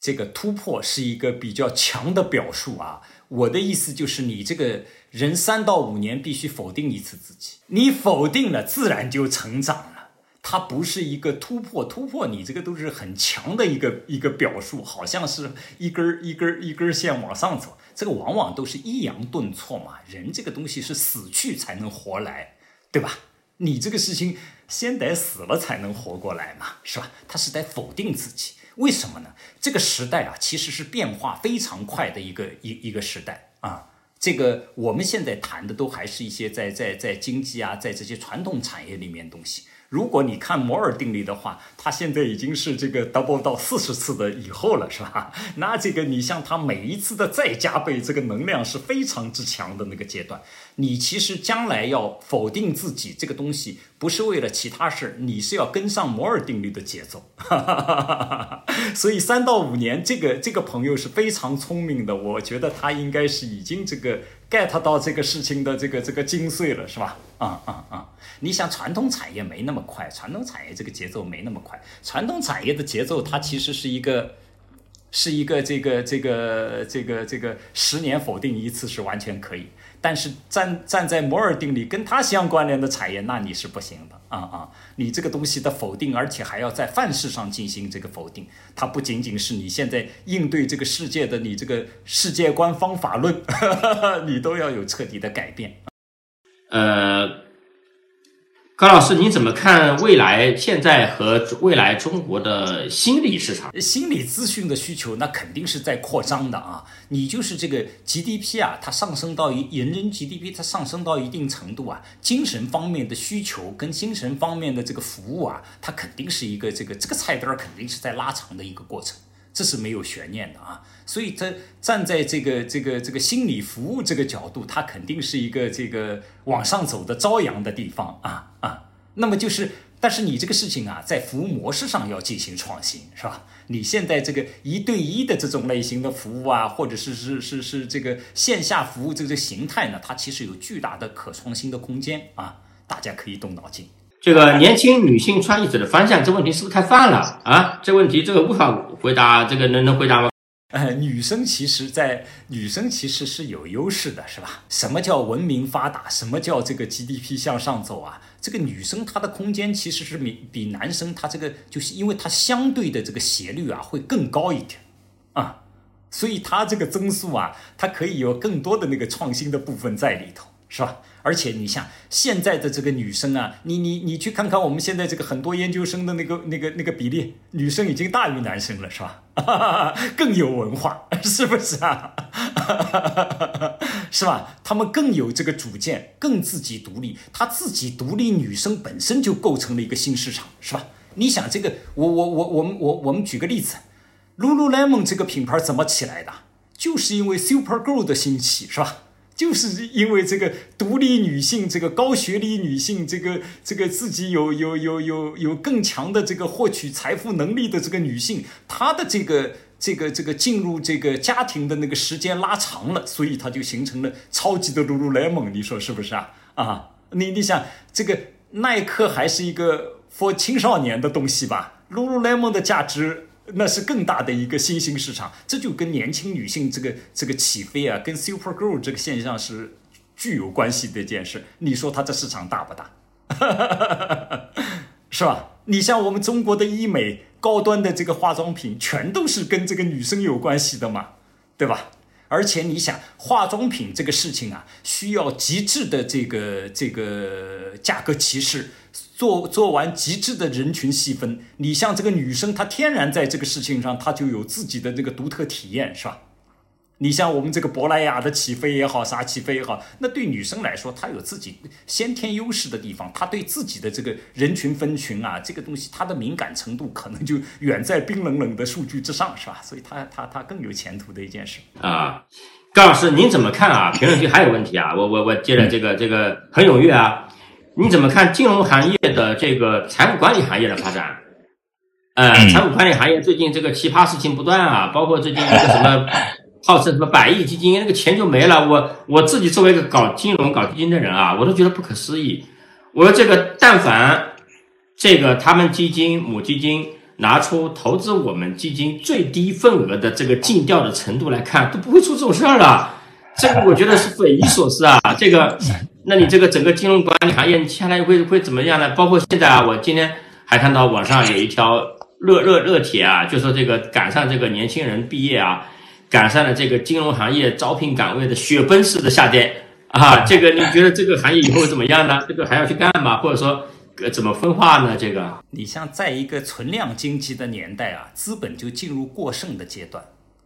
这个突破是一个比较强的表述啊！我的意思就是，你这个人三到五年必须否定一次自己，你否定了，自然就成长了。它不是一个突破，突破你这个都是很强的一个一个表述，好像是一根一根一根线往上走，这个往往都是抑扬顿挫嘛。人这个东西是死去才能活来，对吧？你这个事情先得死了才能活过来嘛，是吧？他是在否定自己。为什么呢？这个时代啊，其实是变化非常快的一个一一个时代啊。这个我们现在谈的都还是一些在在在经济啊，在这些传统产业里面东西。如果你看摩尔定律的话，它现在已经是这个 double 到四十次的以后了，是吧？那这个你像它每一次的再加倍，这个能量是非常之强的那个阶段。你其实将来要否定自己这个东西，不是为了其他事你是要跟上摩尔定律的节奏。所以三到五年，这个这个朋友是非常聪明的，我觉得他应该是已经这个 get 到这个事情的这个这个精髓了，是吧？啊啊啊！你想传统产业没那么快，传统产业这个节奏没那么快。传统产业的节奏，它其实是一个，是一个这个这个这个这个十年否定一次是完全可以。但是站站在摩尔定律跟它相关联的产业，那你是不行的啊啊！你这个东西的否定，而且还要在范式上进行这个否定，它不仅仅是你现在应对这个世界的你这个世界观方法论，你都要有彻底的改变。呃。高老师，你怎么看未来现在和未来中国的心理市场？心理咨询的需求那肯定是在扩张的啊！你就是这个 GDP 啊，它上升到一人均 GDP 它上升到一定程度啊，精神方面的需求跟精神方面的这个服务啊，它肯定是一个这个这个菜单肯定是在拉长的一个过程，这是没有悬念的啊！所以，它站在这个这个这个心理服务这个角度，它肯定是一个这个往上走的朝阳的地方啊啊。那么就是，但是你这个事情啊，在服务模式上要进行创新，是吧？你现在这个一对一的这种类型的服务啊，或者是是是是这个线下服务这个形态呢，它其实有巨大的可创新的空间啊，大家可以动脑筋。这个年轻女性创业者的方向，这问题是不是太泛了啊？这问题这个无法回答，这个能能回答吗？呃，女生其实，在女生其实是有优势的，是吧？什么叫文明发达？什么叫这个 GDP 向上走啊？这个女生她的空间其实是比比男生，她这个就是因为她相对的这个斜率啊会更高一点啊，所以她这个增速啊，它可以有更多的那个创新的部分在里头，是吧？而且你像现在的这个女生啊，你你你去看看我们现在这个很多研究生的那个那个那个比例，女生已经大于男生了，是吧？更有文化，是不是啊？是吧？他们更有这个主见，更自己独立。她自己独立，女生本身就构成了一个新市场，是吧？你想这个，我我我我们我我们举个例子，Lululemon 这个品牌怎么起来的？就是因为 Super Girl 的兴起，是吧？就是因为这个独立女性，这个高学历女性，这个这个自己有有有有有更强的这个获取财富能力的这个女性，她的这个这个这个进入这个家庭的那个时间拉长了，所以她就形成了超级的 lululemon，你说是不是啊？啊，你你想这个耐克还是一个 for 青少年的东西吧？lululemon 的价值。那是更大的一个新兴市场，这就跟年轻女性这个这个起飞啊，跟 Super Girl 这个现象是具有关系的一件事。你说它这市场大不大？是吧？你像我们中国的医美、高端的这个化妆品，全都是跟这个女生有关系的嘛，对吧？而且你想，化妆品这个事情啊，需要极致的这个这个价格歧视。做做完极致的人群细分，你像这个女生，她天然在这个事情上，她就有自己的这个独特体验，是吧？你像我们这个珀莱雅的起飞也好，啥起飞也好，那对女生来说，她有自己先天优势的地方，她对自己的这个人群分群啊，这个东西，她的敏感程度可能就远在冰冷冷的数据之上，是吧？所以她她她更有前途的一件事啊。高老师，您怎么看啊？评论区还有问题啊？我我我接着这个这个很踊跃啊。你怎么看金融行业的这个财务管理行业的发展？呃，财务管理行业最近这个奇葩事情不断啊，包括最近那个什么号称什么百亿基金，那个钱就没了。我我自己作为一个搞金融、搞基金的人啊，我都觉得不可思议。我说这个，但凡这个他们基金母基金拿出投资我们基金最低份额的这个尽调的程度来看，都不会出这种事儿了。这个我觉得是匪夷所思啊！这个。那你这个整个金融管理行业，你接下来会会怎么样呢？包括现在啊，我今天还看到网上有一条热热热帖啊，就说这个赶上这个年轻人毕业啊，赶上了这个金融行业招聘岗位的雪崩式的下跌啊。这个你觉得这个行业以后怎么样呢？这个还要去干吗？或者说怎么分化呢？这个你像在一个存量经济的年代啊，资本就进入过剩的阶段，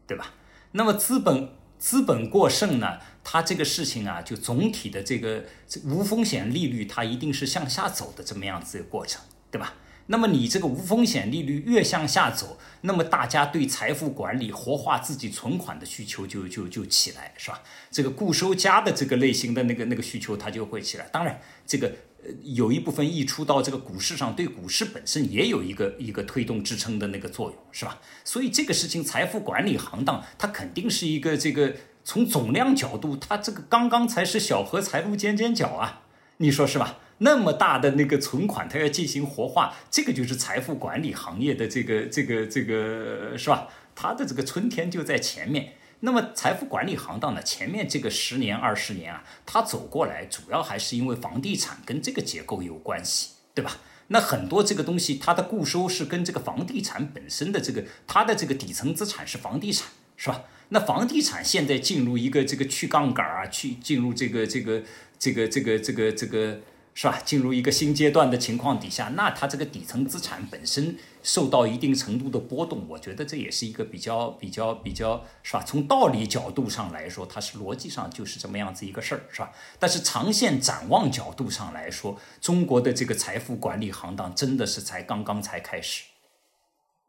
对吧？那么资本资本过剩呢？它这个事情啊，就总体的这个无风险利率，它一定是向下走的这么样子的过程对吧？那么你这个无风险利率越向下走，那么大家对财富管理、活化自己存款的需求就就就起来，是吧？这个固收加的这个类型的那个那个需求它就会起来。当然，这个有一部分溢出到这个股市上，对股市本身也有一个一个推动支撑的那个作用，是吧？所以这个事情，财富管理行当它肯定是一个这个从总量角度，它这个刚刚才是小荷财路尖尖角啊，你说是吧？那么大的那个存款，它要进行活化，这个就是财富管理行业的这个这个这个是吧？它的这个春天就在前面。那么财富管理行当呢，前面这个十年二十年啊，它走过来，主要还是因为房地产跟这个结构有关系，对吧？那很多这个东西，它的固收是跟这个房地产本身的这个它的这个底层资产是房地产，是吧？那房地产现在进入一个这个去杠杆啊，去进入这个这个这个这个这个这个。是吧？进入一个新阶段的情况底下，那它这个底层资产本身受到一定程度的波动，我觉得这也是一个比较比较比较，是吧？从道理角度上来说，它是逻辑上就是这么样子一个事儿，是吧？但是长线展望角度上来说，中国的这个财富管理行当真的是才刚刚才开始。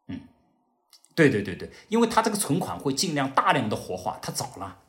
嗯，对对对对，因为它这个存款会尽量大量的活化，它早了。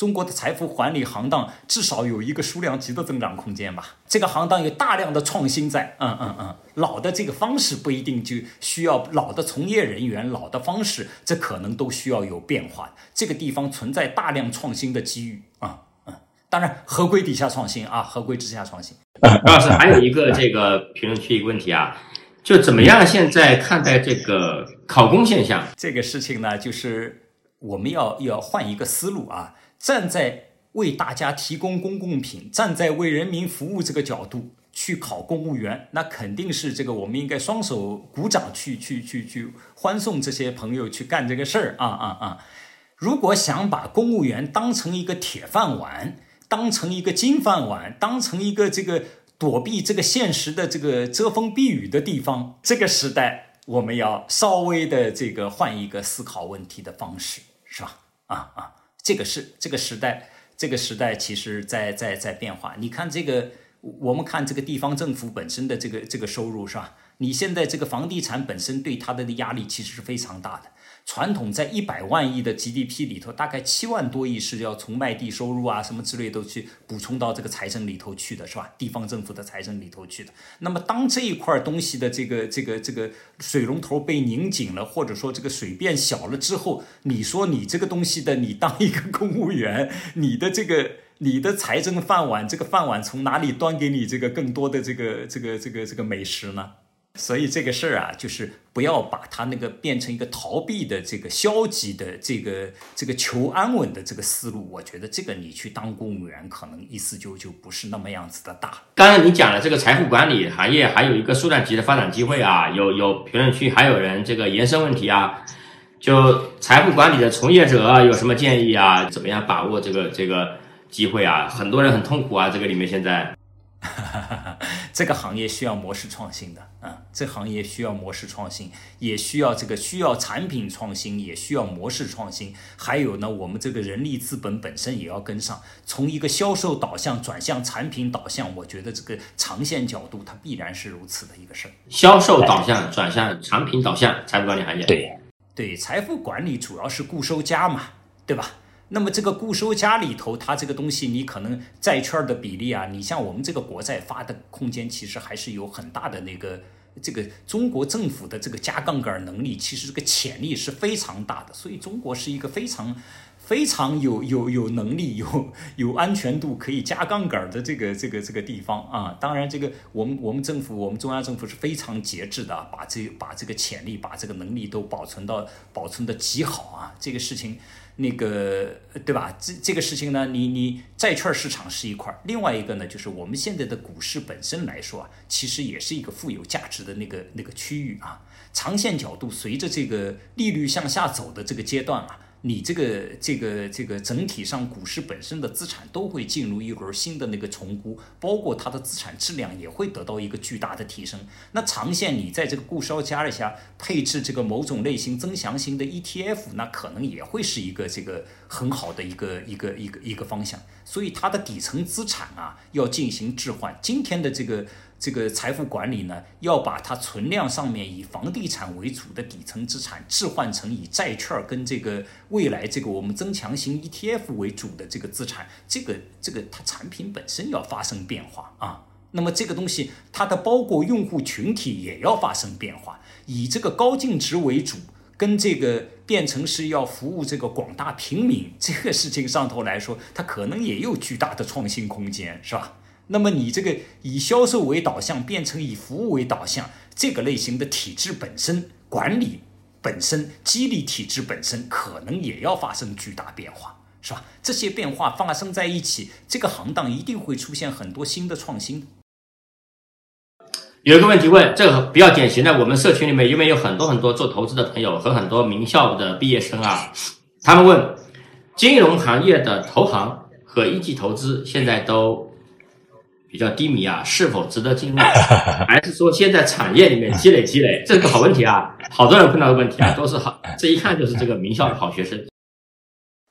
中国的财富管理行当至少有一个数量级的增长空间吧。这个行当有大量的创新在，嗯嗯嗯，老的这个方式不一定就需要老的从业人员，老的方式这可能都需要有变化。这个地方存在大量创新的机遇啊，嗯，当然合规底下创新啊，合规之下创新。张老师还有一个这个评论区一个问题啊，就怎么样现在看待这个考公现象？这个事情呢，就是我们要要换一个思路啊。站在为大家提供公共品，站在为人民服务这个角度去考公务员，那肯定是这个我们应该双手鼓掌去去去去欢送这些朋友去干这个事儿啊啊啊！如果想把公务员当成一个铁饭碗，当成一个金饭碗，当成一个这个躲避这个现实的这个遮风避雨的地方，这个时代我们要稍微的这个换一个思考问题的方式，是吧？啊啊！这个是这个时代，这个时代其实在在在变化。你看这个，我们看这个地方政府本身的这个这个收入是吧？你现在这个房地产本身对它的压力其实是非常大的。传统在一百万亿的 GDP 里头，大概七万多亿是要从卖地收入啊什么之类都去补充到这个财政里头去的，是吧？地方政府的财政里头去的。那么当这一块东西的这个这个这个水龙头被拧紧了，或者说这个水变小了之后，你说你这个东西的，你当一个公务员，你的这个你的财政饭碗，这个饭碗从哪里端给你这个更多的这个这个这个这个美食呢？所以这个事儿啊，就是不要把它那个变成一个逃避的、这个消极的、这个这个求安稳的这个思路。我觉得这个你去当公务员，可能意思就就不是那么样子的大。刚才你讲了这个财富管理行业还有一个数量级的发展机会啊，有有评论区还有人这个延伸问题啊，就财富管理的从业者有什么建议啊？怎么样把握这个这个机会啊？很多人很痛苦啊，这个里面现在。这个行业需要模式创新的，啊，这行业需要模式创新，也需要这个需要产品创新，也需要模式创新。还有呢，我们这个人力资本本身也要跟上，从一个销售导向转向产品导向。我觉得这个长线角度，它必然是如此的一个事儿。销售导向转向产品导向，财富管理行业。对对，财富管理主要是固收加嘛，对吧？那么这个固收加里头，它这个东西，你可能债券的比例啊，你像我们这个国债发的空间，其实还是有很大的那个这个中国政府的这个加杠杆能力，其实这个潜力是非常大的。所以中国是一个非常非常有有有能力、有有安全度可以加杠杆的这个这个这个地方啊。当然，这个我们我们政府我们中央政府是非常节制的，把这把这个潜力、把这个能力都保存到保存的极好啊。这个事情。那个对吧？这这个事情呢，你你债券市场是一块儿，另外一个呢，就是我们现在的股市本身来说啊，其实也是一个富有价值的那个那个区域啊。长线角度，随着这个利率向下走的这个阶段啊。你这个这个这个整体上股市本身的资产都会进入一轮新的那个重估，包括它的资产质量也会得到一个巨大的提升。那长线你在这个固收加一下配置这个某种类型增强型的 ETF，那可能也会是一个这个很好的一个一个一个一个方向。所以它的底层资产啊要进行置换。今天的这个这个财富管理呢，要把它存量上面以房地产为主的底层资产置换成以债券跟这个未来这个我们增强型 ETF 为主的这个资产，这个这个它产品本身要发生变化啊。那么这个东西它的包括用户群体也要发生变化，以这个高净值为主，跟这个变成是要服务这个广大平民这个事情上头来说，它可能也有巨大的创新空间，是吧？那么你这个以销售为导向变成以服务为导向，这个类型的体制本身管理本身激励体制本身可能也要发生巨大变化，是吧？这些变化发生在一起，这个行当一定会出现很多新的创新。有一个问题问，这个比较典型的，我们社群里面因为有很多很多做投资的朋友和很多名校的毕业生啊，他们问，金融行业的投行和一级投资现在都。比较低迷啊，是否值得进入？还是说先在产业里面积累 积累？这是个好问题啊，好多人碰到的问题啊，都是好，这一看就是这个名校的好学生。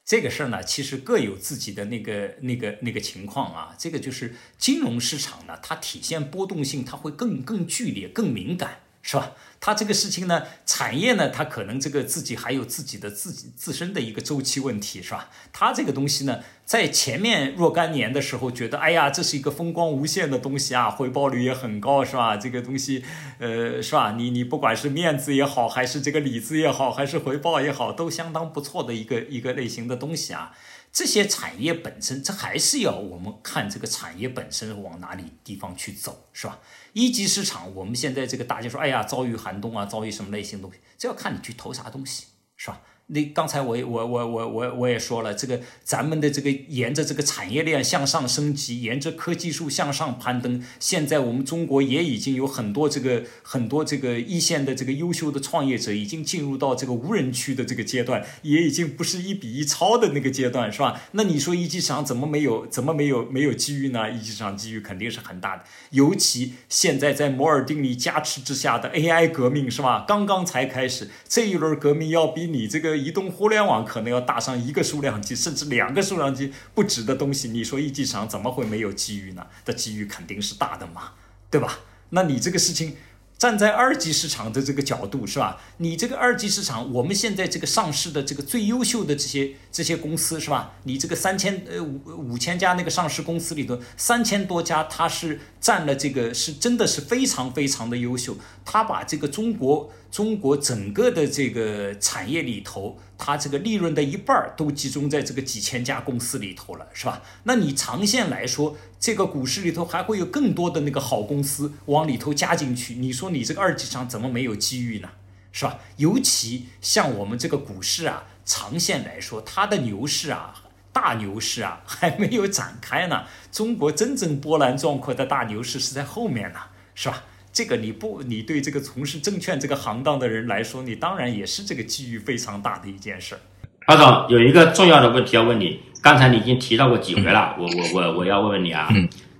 这个事儿呢，其实各有自己的那个、那个、那个情况啊。这个就是金融市场呢，它体现波动性，它会更更剧烈、更敏感。是吧？它这个事情呢，产业呢，它可能这个自己还有自己的自己自身的一个周期问题，是吧？它这个东西呢，在前面若干年的时候，觉得哎呀，这是一个风光无限的东西啊，回报率也很高，是吧？这个东西，呃，是吧？你你不管是面子也好，还是这个里子也好，还是回报也好，都相当不错的一个一个类型的东西啊。这些产业本身，这还是要我们看这个产业本身往哪里地方去走，是吧？一级市场，我们现在这个大家说，哎呀，遭遇寒冬啊，遭遇什么类型的东西，这要看你去投啥东西，是吧？那刚才我我我我我我也说了，这个咱们的这个沿着这个产业链向上升级，沿着科技树向上攀登。现在我们中国也已经有很多这个很多这个一线的这个优秀的创业者，已经进入到这个无人区的这个阶段，也已经不是一比一超的那个阶段，是吧？那你说一级市场怎么没有怎么没有没有机遇呢？一级市场机遇肯定是很大的，尤其现在在摩尔定律加持之下的 AI 革命，是吧？刚刚才开始，这一轮革命要比你这个。移动互联网可能要大上一个数量级，甚至两个数量级不止的东西，你说一级市场怎么会没有机遇呢？的机遇肯定是大的嘛，对吧？那你这个事情。站在二级市场的这个角度是吧？你这个二级市场，我们现在这个上市的这个最优秀的这些这些公司是吧？你这个三千呃五五千家那个上市公司里头，三千多家它是占了这个是真的是非常非常的优秀，它把这个中国中国整个的这个产业里头。它这个利润的一半儿都集中在这个几千家公司里头了，是吧？那你长线来说，这个股市里头还会有更多的那个好公司往里头加进去。你说你这个二级市场怎么没有机遇呢？是吧？尤其像我们这个股市啊，长线来说，它的牛市啊，大牛市啊还没有展开呢。中国真正波澜壮阔的大牛市是在后面呢，是吧？这个你不，你对这个从事证券这个行当的人来说，你当然也是这个机遇非常大的一件事儿。曹总有一个重要的问题要问你，刚才你已经提到过几回了，我我我我要问问你啊，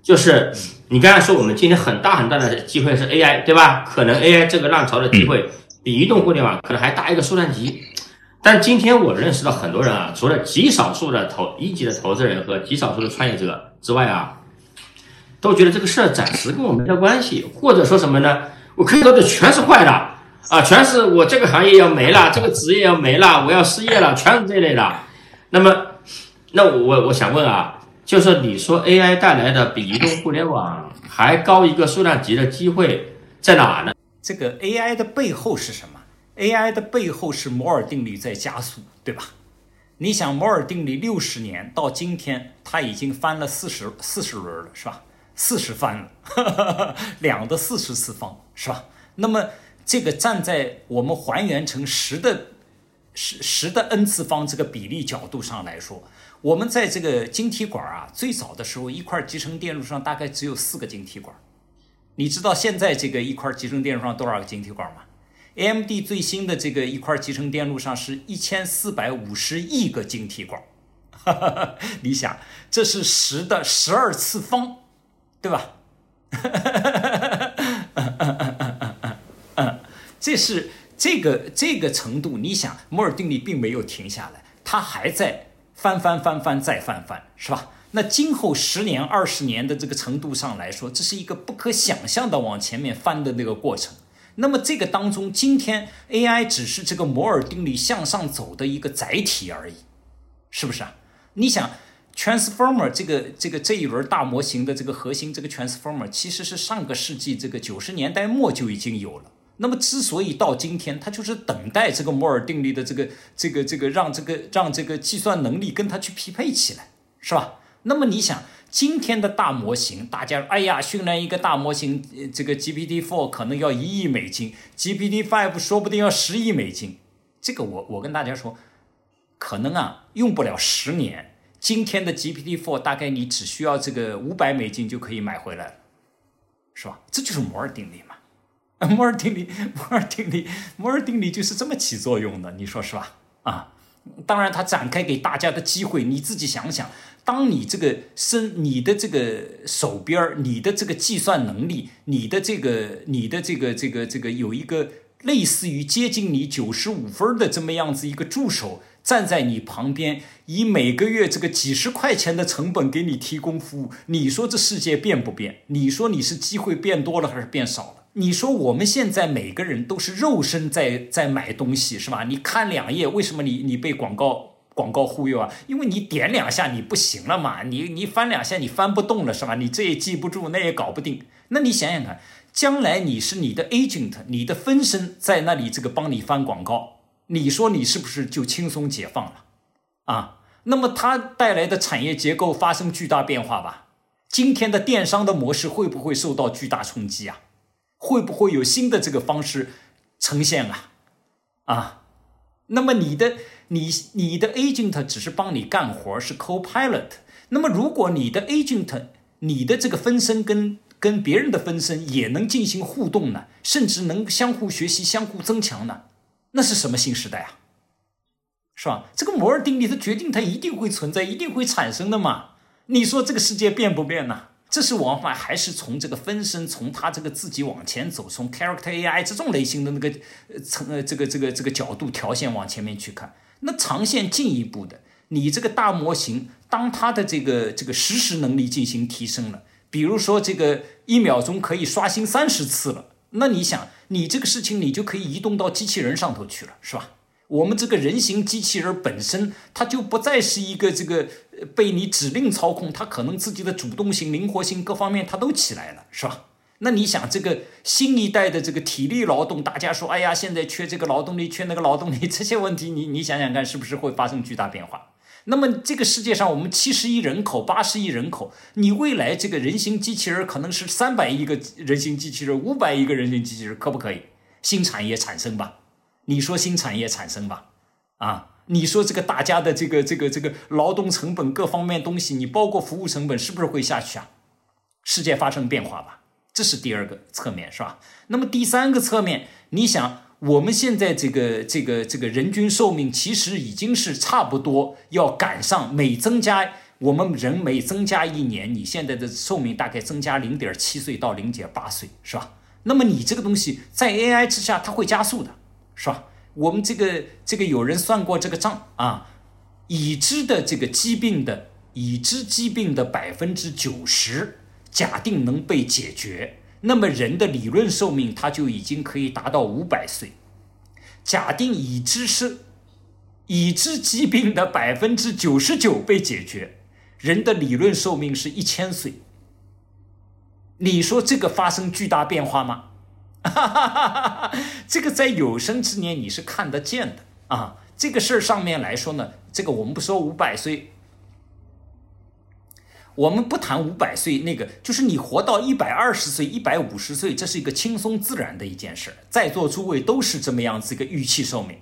就是你刚才说我们今天很大很大的机会是 AI 对吧？可能 AI 这个浪潮的机会比移动互联网可能还大一个数量级，但今天我认识到很多人啊，除了极少数的投一级的投资人和极少数的创业者之外啊。都觉得这个事儿暂时跟我没关系，或者说什么呢？我看到的全是坏的啊，全是我这个行业要没了，这个职业要没了，我要失业了，全是这类的。那么，那我我想问啊，就是你说 AI 带来的比移动互联网还高一个数量级的机会在哪呢？这个 AI 的背后是什么？AI 的背后是摩尔定律在加速，对吧？你想摩尔定律六十年到今天，它已经翻了四十四十轮了，是吧？四十番了，两的四十次方是吧？那么这个站在我们还原成十的十十的 n 次方这个比例角度上来说，我们在这个晶体管啊，最早的时候一块集成电路上大概只有四个晶体管。你知道现在这个一块集成电路上多少个晶体管吗？AMD 最新的这个一块集成电路上是一千四百五十亿个晶体管。你想，这是十的十二次方。对吧？这是这个这个程度，你想摩尔定律并没有停下来，它还在翻翻翻翻再翻翻，是吧？那今后十年、二十年的这个程度上来说，这是一个不可想象的往前面翻的那个过程。那么这个当中，今天 AI 只是这个摩尔定律向上走的一个载体而已，是不是啊？你想，Transformer 这个这个这一轮大模型的这个核心，这个 Transformer 其实是上个世纪这个九十年代末就已经有了。那么之所以到今天，它就是等待这个摩尔定律的这个这个这个让这个让这个计算能力跟它去匹配起来，是吧？那么你想，今天的大模型，大家哎呀，训练一个大模型，这个 GPT four 可能要一亿美金，GPT five 说不定要十亿美金。这个我我跟大家说，可能啊用不了十年。今天的 GPT-4 大概你只需要这个五百美金就可以买回来了，是吧？这就是摩尔定律嘛。摩尔定律，摩尔定律，摩尔定律就是这么起作用的，你说是吧？啊，当然它展开给大家的机会，你自己想想。当你这个身，你的这个手边，你的这个计算能力，你的这个，你的这个，这个，这个有一个类似于接近你九十五分的这么样子一个助手站在你旁边，以每个月这个几十块钱的成本给你提供服务，你说这世界变不变？你说你是机会变多了还是变少了？你说我们现在每个人都是肉身在在买东西是吧？你看两页，为什么你你被广告？广告忽悠啊，因为你点两下你不行了嘛，你你翻两下你翻不动了是吧？你这也记不住，那也搞不定。那你想想看，将来你是你的 agent，你的分身在那里这个帮你翻广告，你说你是不是就轻松解放了啊？那么它带来的产业结构发生巨大变化吧？今天的电商的模式会不会受到巨大冲击啊？会不会有新的这个方式呈现啊？啊？那么你的。你你的 agent 只是帮你干活，是 co-pilot。那么如果你的 agent，你的这个分身跟跟别人的分身也能进行互动呢，甚至能相互学习、相互增强呢，那是什么新时代啊？是吧？这个摩尔定律它决定它一定会存在，一定会产生的嘛？你说这个世界变不变呢？这是往返还是从这个分身，从他这个自己往前走，从 character AI 这种类型的那个层呃这个这个这个角度条线往前面去看。那长线进一步的，你这个大模型，当它的这个这个实时能力进行提升了，比如说这个一秒钟可以刷新三十次了，那你想，你这个事情你就可以移动到机器人上头去了，是吧？我们这个人形机器人本身，它就不再是一个这个被你指令操控，它可能自己的主动性、灵活性各方面它都起来了，是吧？那你想，这个新一代的这个体力劳动，大家说，哎呀，现在缺这个劳动力，缺那个劳动力，这些问题，你你想想看，是不是会发生巨大变化？那么这个世界上，我们七十亿人口，八十亿人口，你未来这个人形机器人可能是三百亿个人形机器人，五百亿个人形机器人，可不可以？新产业产生吧？你说新产业产生吧？啊，你说这个大家的这个这个这个劳动成本各方面东西，你包括服务成本，是不是会下去啊？世界发生变化吧？这是第二个侧面，是吧？那么第三个侧面，你想，我们现在这个这个这个人均寿命其实已经是差不多要赶上，每增加我们人每增加一年，你现在的寿命大概增加零点七岁到零点八岁，是吧？那么你这个东西在 AI 之下，它会加速的，是吧？我们这个这个有人算过这个账啊，已知的这个疾病的已知疾病的百分之九十。假定能被解决，那么人的理论寿命它就已经可以达到五百岁。假定已知是已知疾病的百分之九十九被解决，人的理论寿命是一千岁。你说这个发生巨大变化吗？这个在有生之年你是看得见的啊。这个事儿上面来说呢，这个我们不说五百岁。我们不谈五百岁，那个就是你活到一百二十岁、一百五十岁，这是一个轻松自然的一件事。在座诸位都是这么样子一个预期寿命，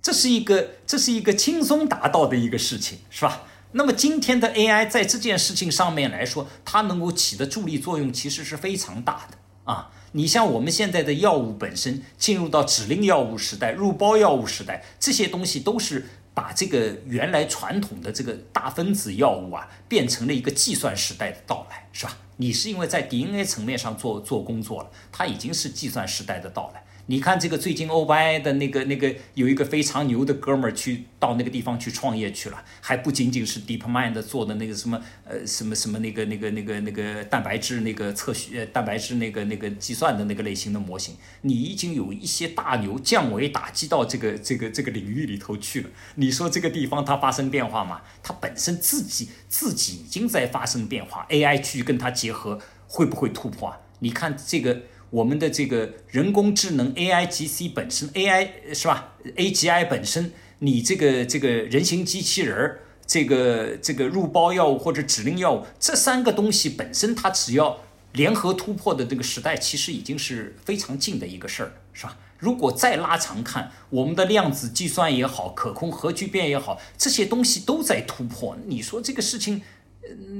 这是一个这是一个轻松达到的一个事情，是吧？那么今天的 AI 在这件事情上面来说，它能够起的助力作用其实是非常大的啊。你像我们现在的药物本身进入到指令药物时代、入包药物时代，这些东西都是。把这个原来传统的这个大分子药物啊，变成了一个计算时代的到来，是吧？你是因为在 DNA 层面上做做工作了，它已经是计算时代的到来。你看这个最近 o b i 的那个那个有一个非常牛的哥们儿去到那个地方去创业去了，还不仅仅是 DeepMind 做的那个什么呃什么什么那个那个那个那个蛋白质那个测序蛋白质那个那个计算的那个类型的模型，你已经有一些大牛降维打击到这个这个这个领域里头去了。你说这个地方它发生变化吗？它本身自己自己已经在发生变化，AI 去跟它结合会不会突破啊？你看这个。我们的这个人工智能 A I G C 本身 A I 是吧？A G I 本身，你这个这个人形机器人儿，这个这个入包药物或者指令药物，这三个东西本身，它只要联合突破的这个时代，其实已经是非常近的一个事儿，是吧？如果再拉长看，我们的量子计算也好，可控核聚变也好，这些东西都在突破。你说这个事情？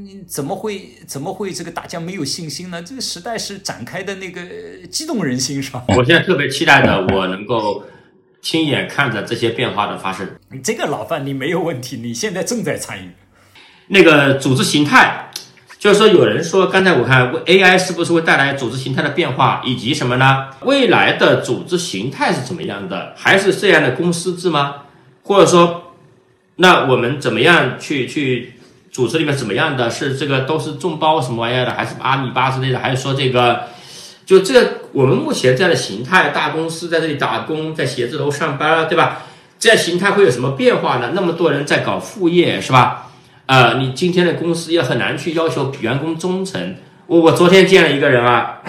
你怎么会怎么会这个大家没有信心呢？这个时代是展开的那个激动人心，是吧？我现在特别期待的，我能够亲眼看着这些变化的发生。这个老范你没有问题，你现在正在参与。那个组织形态，就是说有人说，刚才我看 AI 是不是会带来组织形态的变化，以及什么呢？未来的组织形态是怎么样的？还是这样的公司制吗？或者说，那我们怎么样去去？组织里面怎么样的是这个都是众包什么玩意儿的，还是阿米巴之类的？还是说这个，就这我们目前这样的形态，大公司在这里打工，在写字楼上班，对吧？这样形态会有什么变化呢？那么多人在搞副业，是吧？呃，你今天的公司也很难去要求员工忠诚。我我昨天见了一个人啊，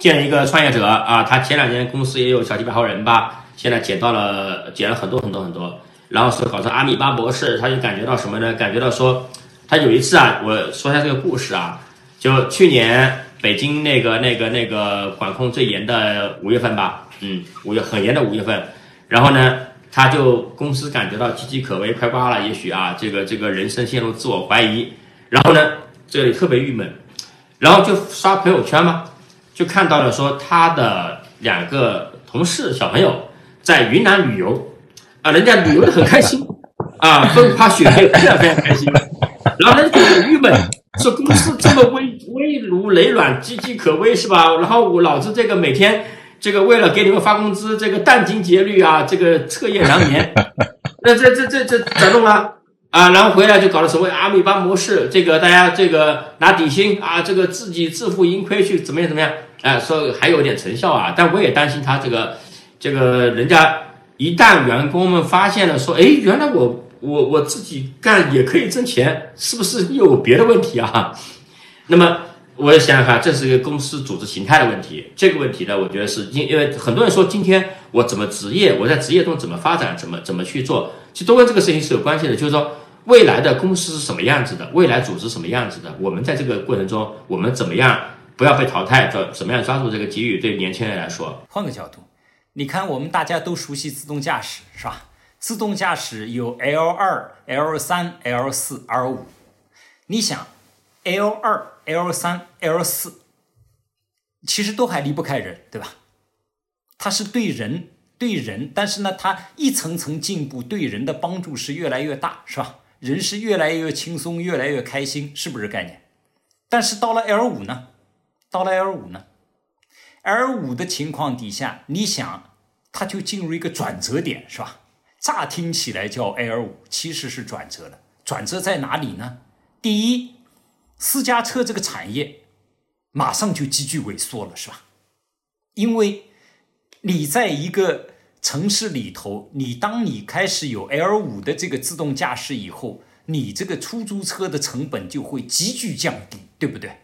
见了一个创业者啊，他前两年公司也有小几百号人吧，现在减到了减了很多很多很多。然后说搞成阿米巴博士，他就感觉到什么呢？感觉到说，他有一次啊，我说一下这个故事啊，就去年北京那个那个那个管控最严的五月份吧，嗯，五月很严的五月份，然后呢，他就公司感觉到岌岌可危，快挂了，也许啊，这个这个人生陷入自我怀疑，然后呢，这里特别郁闷，然后就刷朋友圈嘛，就看到了说他的两个同事小朋友在云南旅游。啊，人家旅游的很开心，啊，风花雪月，非常非常开心。然后呢，就很郁闷，说公司这么危危如累卵，岌岌可危，是吧？然后我老子这个每天这个为了给你们发工资，这个殚精竭虑啊，这个彻夜难眠，那这这这这咋弄啊？啊，然后回来就搞了所谓阿米巴模式，这个大家这个拿底薪啊，这个自己自负盈亏去怎么样怎么样？哎，说还有点成效啊，但我也担心他这个这个人家。一旦员工们发现了，说，哎，原来我我我自己干也可以挣钱，是不是又有别的问题啊？那么，我也想想看，这是一个公司组织形态的问题。这个问题呢，我觉得是因因为很多人说，今天我怎么职业，我在职业中怎么发展，怎么怎么去做，其实都跟这个事情是有关系的。就是说，未来的公司是什么样子的，未来组织什么样子的，我们在这个过程中，我们怎么样不要被淘汰，怎怎么样抓住这个机遇？对年轻人来说，换个角度。你看，我们大家都熟悉自动驾驶，是吧？自动驾驶有 L 二、L 三、L 四、L 五。你想，L 二、L 三、L 四，其实都还离不开人，对吧？它是对人对人，但是呢，它一层层进步，对人的帮助是越来越大，是吧？人是越来越轻松，越来越开心，是不是概念？但是到了 L 五呢？到了 L 五呢？L 五的情况底下，你想，它就进入一个转折点，是吧？乍听起来叫 L 五，其实是转折了。转折在哪里呢？第一，私家车这个产业马上就急剧萎缩了，是吧？因为你在一个城市里头，你当你开始有 L 五的这个自动驾驶以后，你这个出租车的成本就会急剧降低，对不对？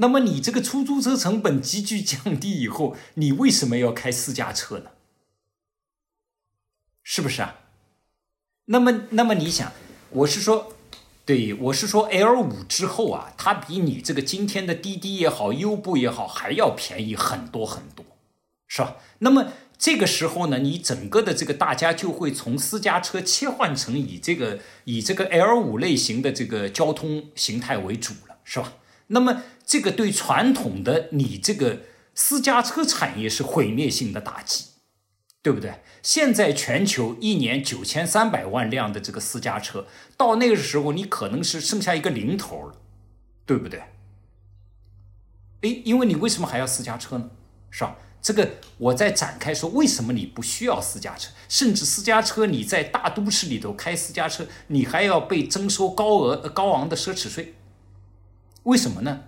那么你这个出租车成本急剧降低以后，你为什么要开私家车呢？是不是啊？那么，那么你想，我是说，对我是说，L 五之后啊，它比你这个今天的滴滴也好，优步也好，还要便宜很多很多，是吧？那么这个时候呢，你整个的这个大家就会从私家车切换成以这个以这个 L 五类型的这个交通形态为主了，是吧？那么。这个对传统的你这个私家车产业是毁灭性的打击，对不对？现在全球一年九千三百万辆的这个私家车，到那个时候你可能是剩下一个零头了，对不对？诶，因为你为什么还要私家车呢？是吧？这个我在展开说，为什么你不需要私家车？甚至私家车你在大都市里头开私家车，你还要被征收高额高昂的奢侈税？为什么呢？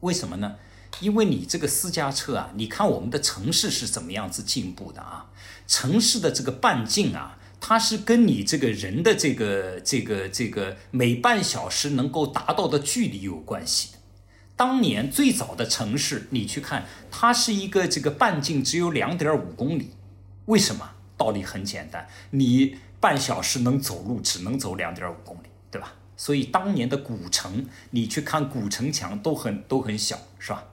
为什么呢？因为你这个私家车啊，你看我们的城市是怎么样子进步的啊？城市的这个半径啊，它是跟你这个人的这个这个这个每半小时能够达到的距离有关系。当年最早的城市，你去看，它是一个这个半径只有两点五公里。为什么？道理很简单，你半小时能走路，只能走两点五公里，所以当年的古城，你去看古城墙都很都很小，是吧？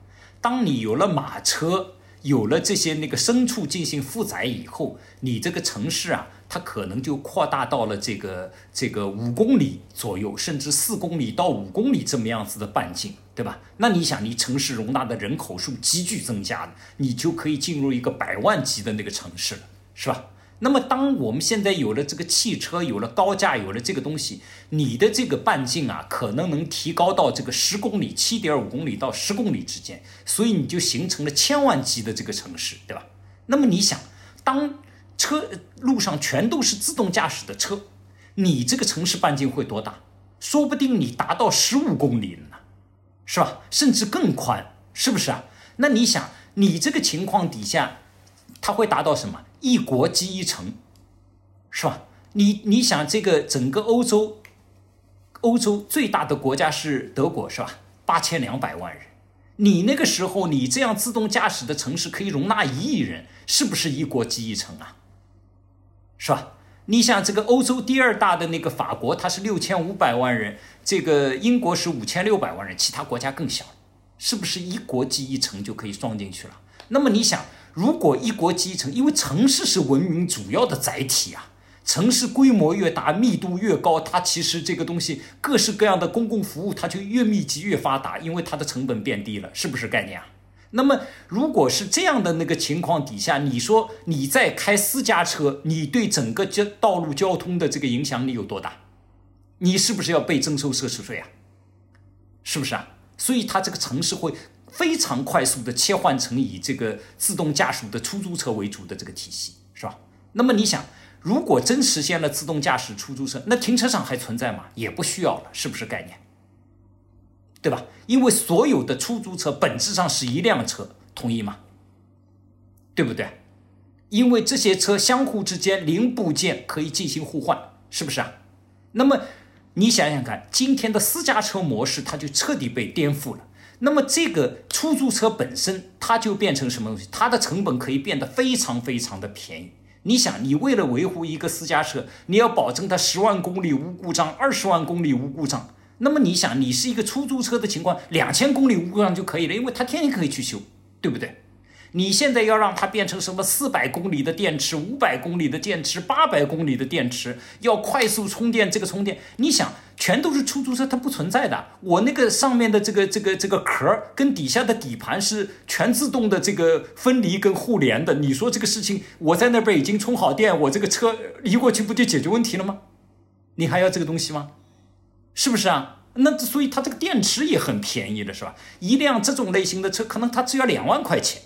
当你有了马车，有了这些那个牲畜进行负载以后，你这个城市啊，它可能就扩大到了这个这个五公里左右，甚至四公里到五公里这么样子的半径，对吧？那你想，你城市容纳的人口数急剧增加了，你就可以进入一个百万级的那个城市了，是吧？那么，当我们现在有了这个汽车，有了高架，有了这个东西，你的这个半径啊，可能能提高到这个十公里、七点五公里到十公里之间，所以你就形成了千万级的这个城市，对吧？那么你想，当车路上全都是自动驾驶的车，你这个城市半径会多大？说不定你达到十五公里了呢，是吧？甚至更宽，是不是啊？那你想，你这个情况底下，它会达到什么？一国即一城，是吧？你你想这个整个欧洲，欧洲最大的国家是德国，是吧？八千两百万人，你那个时候你这样自动驾驶的城市可以容纳一亿人，是不是一国即一城啊？是吧？你想这个欧洲第二大的那个法国，它是六千五百万人，这个英国是五千六百万人，其他国家更小，是不是一国即一城就可以装进去了？那么你想？如果一国基层，因为城市是文明主要的载体啊，城市规模越大，密度越高，它其实这个东西各式各样的公共服务，它就越密集越发达，因为它的成本变低了，是不是概念啊？那么如果是这样的那个情况底下，你说你在开私家车，你对整个交道路交通的这个影响力有多大？你是不是要被征收奢侈税啊？是不是啊？所以它这个城市会。非常快速的切换成以这个自动驾驶的出租车为主的这个体系，是吧？那么你想，如果真实现了自动驾驶出租车，那停车场还存在吗？也不需要了，是不是概念？对吧？因为所有的出租车本质上是一辆车，同意吗？对不对？因为这些车相互之间零部件可以进行互换，是不是啊？那么你想想看，今天的私家车模式，它就彻底被颠覆了。那么这个出租车本身，它就变成什么东西？它的成本可以变得非常非常的便宜。你想，你为了维护一个私家车，你要保证它十万公里无故障，二十万公里无故障。那么你想，你是一个出租车的情况，两千公里无故障就可以了，因为它天天可以去修，对不对？你现在要让它变成什么四百公里的电池、五百公里的电池、八百公里的电池，要快速充电，这个充电，你想，全都是出租车，它不存在的。我那个上面的这个这个这个壳跟底下的底盘是全自动的这个分离跟互联的。你说这个事情，我在那边已经充好电，我这个车移过去不就解决问题了吗？你还要这个东西吗？是不是啊？那所以它这个电池也很便宜的，是吧？一辆这种类型的车，可能它只要两万块钱。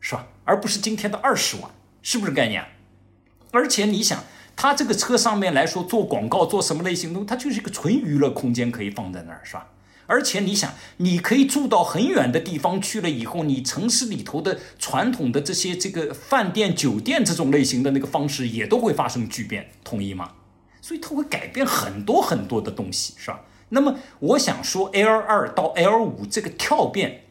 是吧？而不是今天的二十万，是不是概念？而且你想，它这个车上面来说做广告做什么类型的，它就是一个纯娱乐空间，可以放在那儿，是吧？而且你想，你可以住到很远的地方去了以后，你城市里头的传统的这些这个饭店、酒店这种类型的那个方式也都会发生巨变，同意吗？所以它会改变很多很多的东西，是吧？那么我想说，L 二到 L 五这个跳变，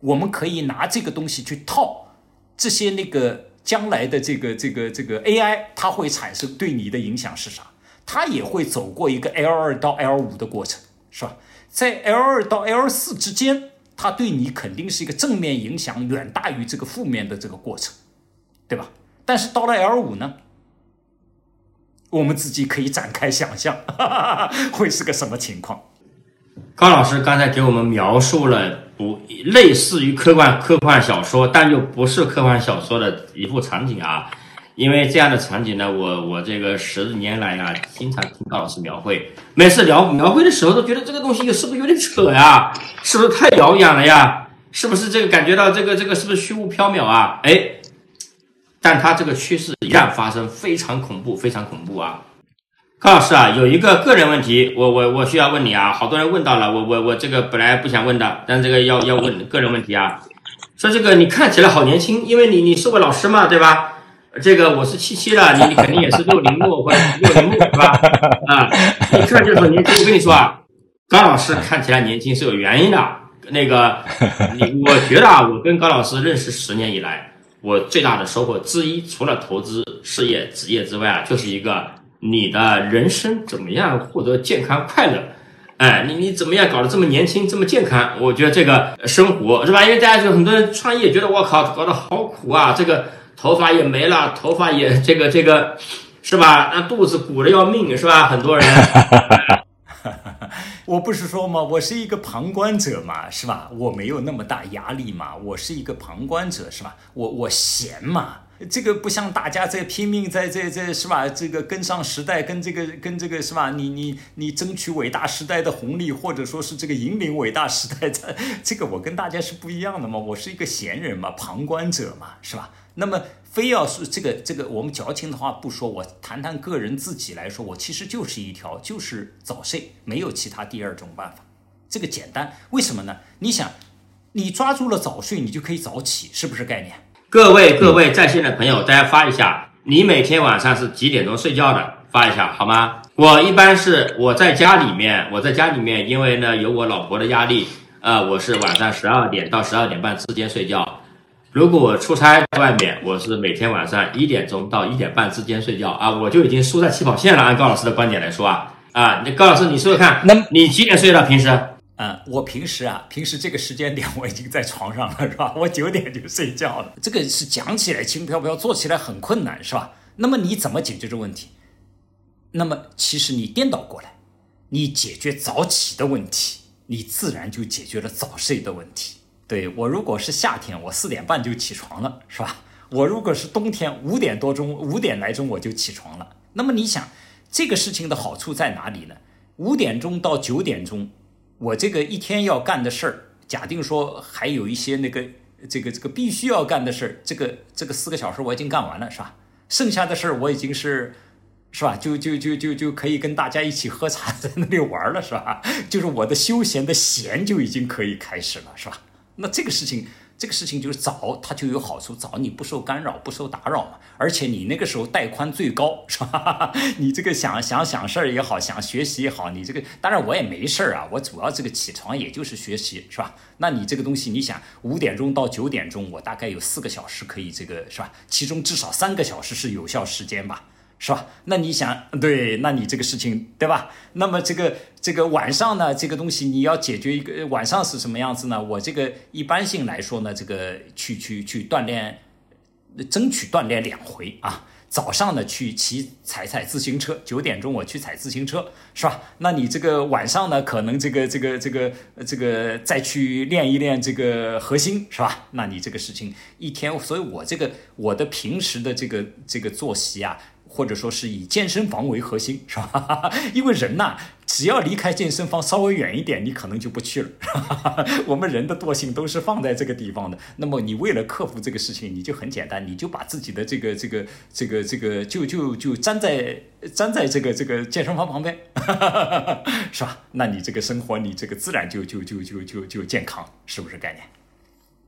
我们可以拿这个东西去套。这些那个将来的这个这个这个 AI，它会产生对你的影响是啥？它也会走过一个 L 二到 L 五的过程，是吧？在 L 二到 L 四之间，它对你肯定是一个正面影响远大于这个负面的这个过程，对吧？但是到了 L 五呢，我们自己可以展开想象，哈哈哈会是个什么情况？高老师刚才给我们描述了类似于科幻科幻小说，但又不是科幻小说的一幅场景啊。因为这样的场景呢，我我这个十年来呀，经常听高老师描绘，每次描描绘的时候都觉得这个东西是不是有点扯呀？是不是太遥远了呀？是不是这个感觉到这个这个是不是虚无缥缈啊？哎，但它这个趋势一旦发生，非常恐怖，非常恐怖啊！高老师啊，有一个个人问题，我我我需要问你啊，好多人问到了，我我我这个本来不想问的，但这个要要问个人问题啊。说这个你看起来好年轻，因为你你是我老师嘛，对吧？这个我是七七的，你你肯定也是六零末或者六零末是吧？啊，一看起来很年轻，我跟你说啊，高老师看起来年轻是有原因的。那个，我觉得啊，我跟高老师认识十年以来，我最大的收获之一，除了投资、事业、职业之外啊，就是一个你的人生怎么样获得健康快乐。哎，你你怎么样搞得这么年轻，这么健康？我觉得这个生活是吧？因为大家就很多人创业，觉得我靠，搞得好苦啊，这个。头发也没了，头发也这个这个，是吧？那肚子鼓的要命，是吧？很多人，我不是说嘛，我是一个旁观者嘛，是吧？我没有那么大压力嘛，我是一个旁观者，是吧？我我闲嘛，这个不像大家在拼命在在在是吧？这个跟上时代，跟这个跟这个是吧？你你你争取伟大时代的红利，或者说是这个引领伟大时代的，这个我跟大家是不一样的嘛，我是一个闲人嘛，旁观者嘛，是吧？那么，非要是这个这个，我们矫情的话不说，我谈谈个人自己来说，我其实就是一条，就是早睡，没有其他第二种办法。这个简单，为什么呢？你想，你抓住了早睡，你就可以早起，是不是概念？各位各位在线的朋友，大家发一下，你每天晚上是几点钟睡觉的？发一下好吗？我一般是我在家里面，我在家里面，因为呢有我老婆的压力，呃，我是晚上十二点到十二点半之间睡觉。如果我出差在外面，我是每天晚上一点钟到一点半之间睡觉啊，我就已经输在起跑线了。按高老师的观点来说啊，啊，那高老师你说说看，那你几点睡的？平时？嗯，我平时啊，平时这个时间点我已经在床上了，是吧？我九点就睡觉了。这个是讲起来轻飘飘，做起来很困难，是吧？那么你怎么解决这问题？那么其实你颠倒过来，你解决早起的问题，你自然就解决了早睡的问题。对我如果是夏天，我四点半就起床了，是吧？我如果是冬天，五点多钟、五点来钟我就起床了。那么你想，这个事情的好处在哪里呢？五点钟到九点钟，我这个一天要干的事儿，假定说还有一些那个这个这个必须要干的事儿，这个这个四个小时我已经干完了，是吧？剩下的事儿我已经是，是吧？就就就就就可以跟大家一起喝茶，在那里玩了，是吧？就是我的休闲的闲就已经可以开始了，是吧？那这个事情，这个事情就是早，它就有好处。早你不受干扰，不受打扰嘛。而且你那个时候带宽最高，是吧？你这个想想想事儿也好，想学习也好，你这个当然我也没事儿啊。我主要这个起床也就是学习，是吧？那你这个东西，你想五点钟到九点钟，我大概有四个小时可以这个，是吧？其中至少三个小时是有效时间吧。是吧？那你想，对，那你这个事情，对吧？那么这个这个晚上呢，这个东西你要解决一个晚上是什么样子呢？我这个一般性来说呢，这个去去去锻炼，争取锻炼两回啊。早上呢去骑踩踩自行车，九点钟我去踩自行车，是吧？那你这个晚上呢，可能这个这个这个这个再去练一练这个核心，是吧？那你这个事情一天，所以我这个我的平时的这个这个作息啊。或者说是以健身房为核心，是吧？因为人呐，只要离开健身房稍微远一点，你可能就不去了。我们人的惰性都是放在这个地方的。那么你为了克服这个事情，你就很简单，你就把自己的这个这个这个这个就就就粘在粘在这个这个健身房旁边，是吧？那你这个生活，你这个自然就就就就就就健康，是不是概念？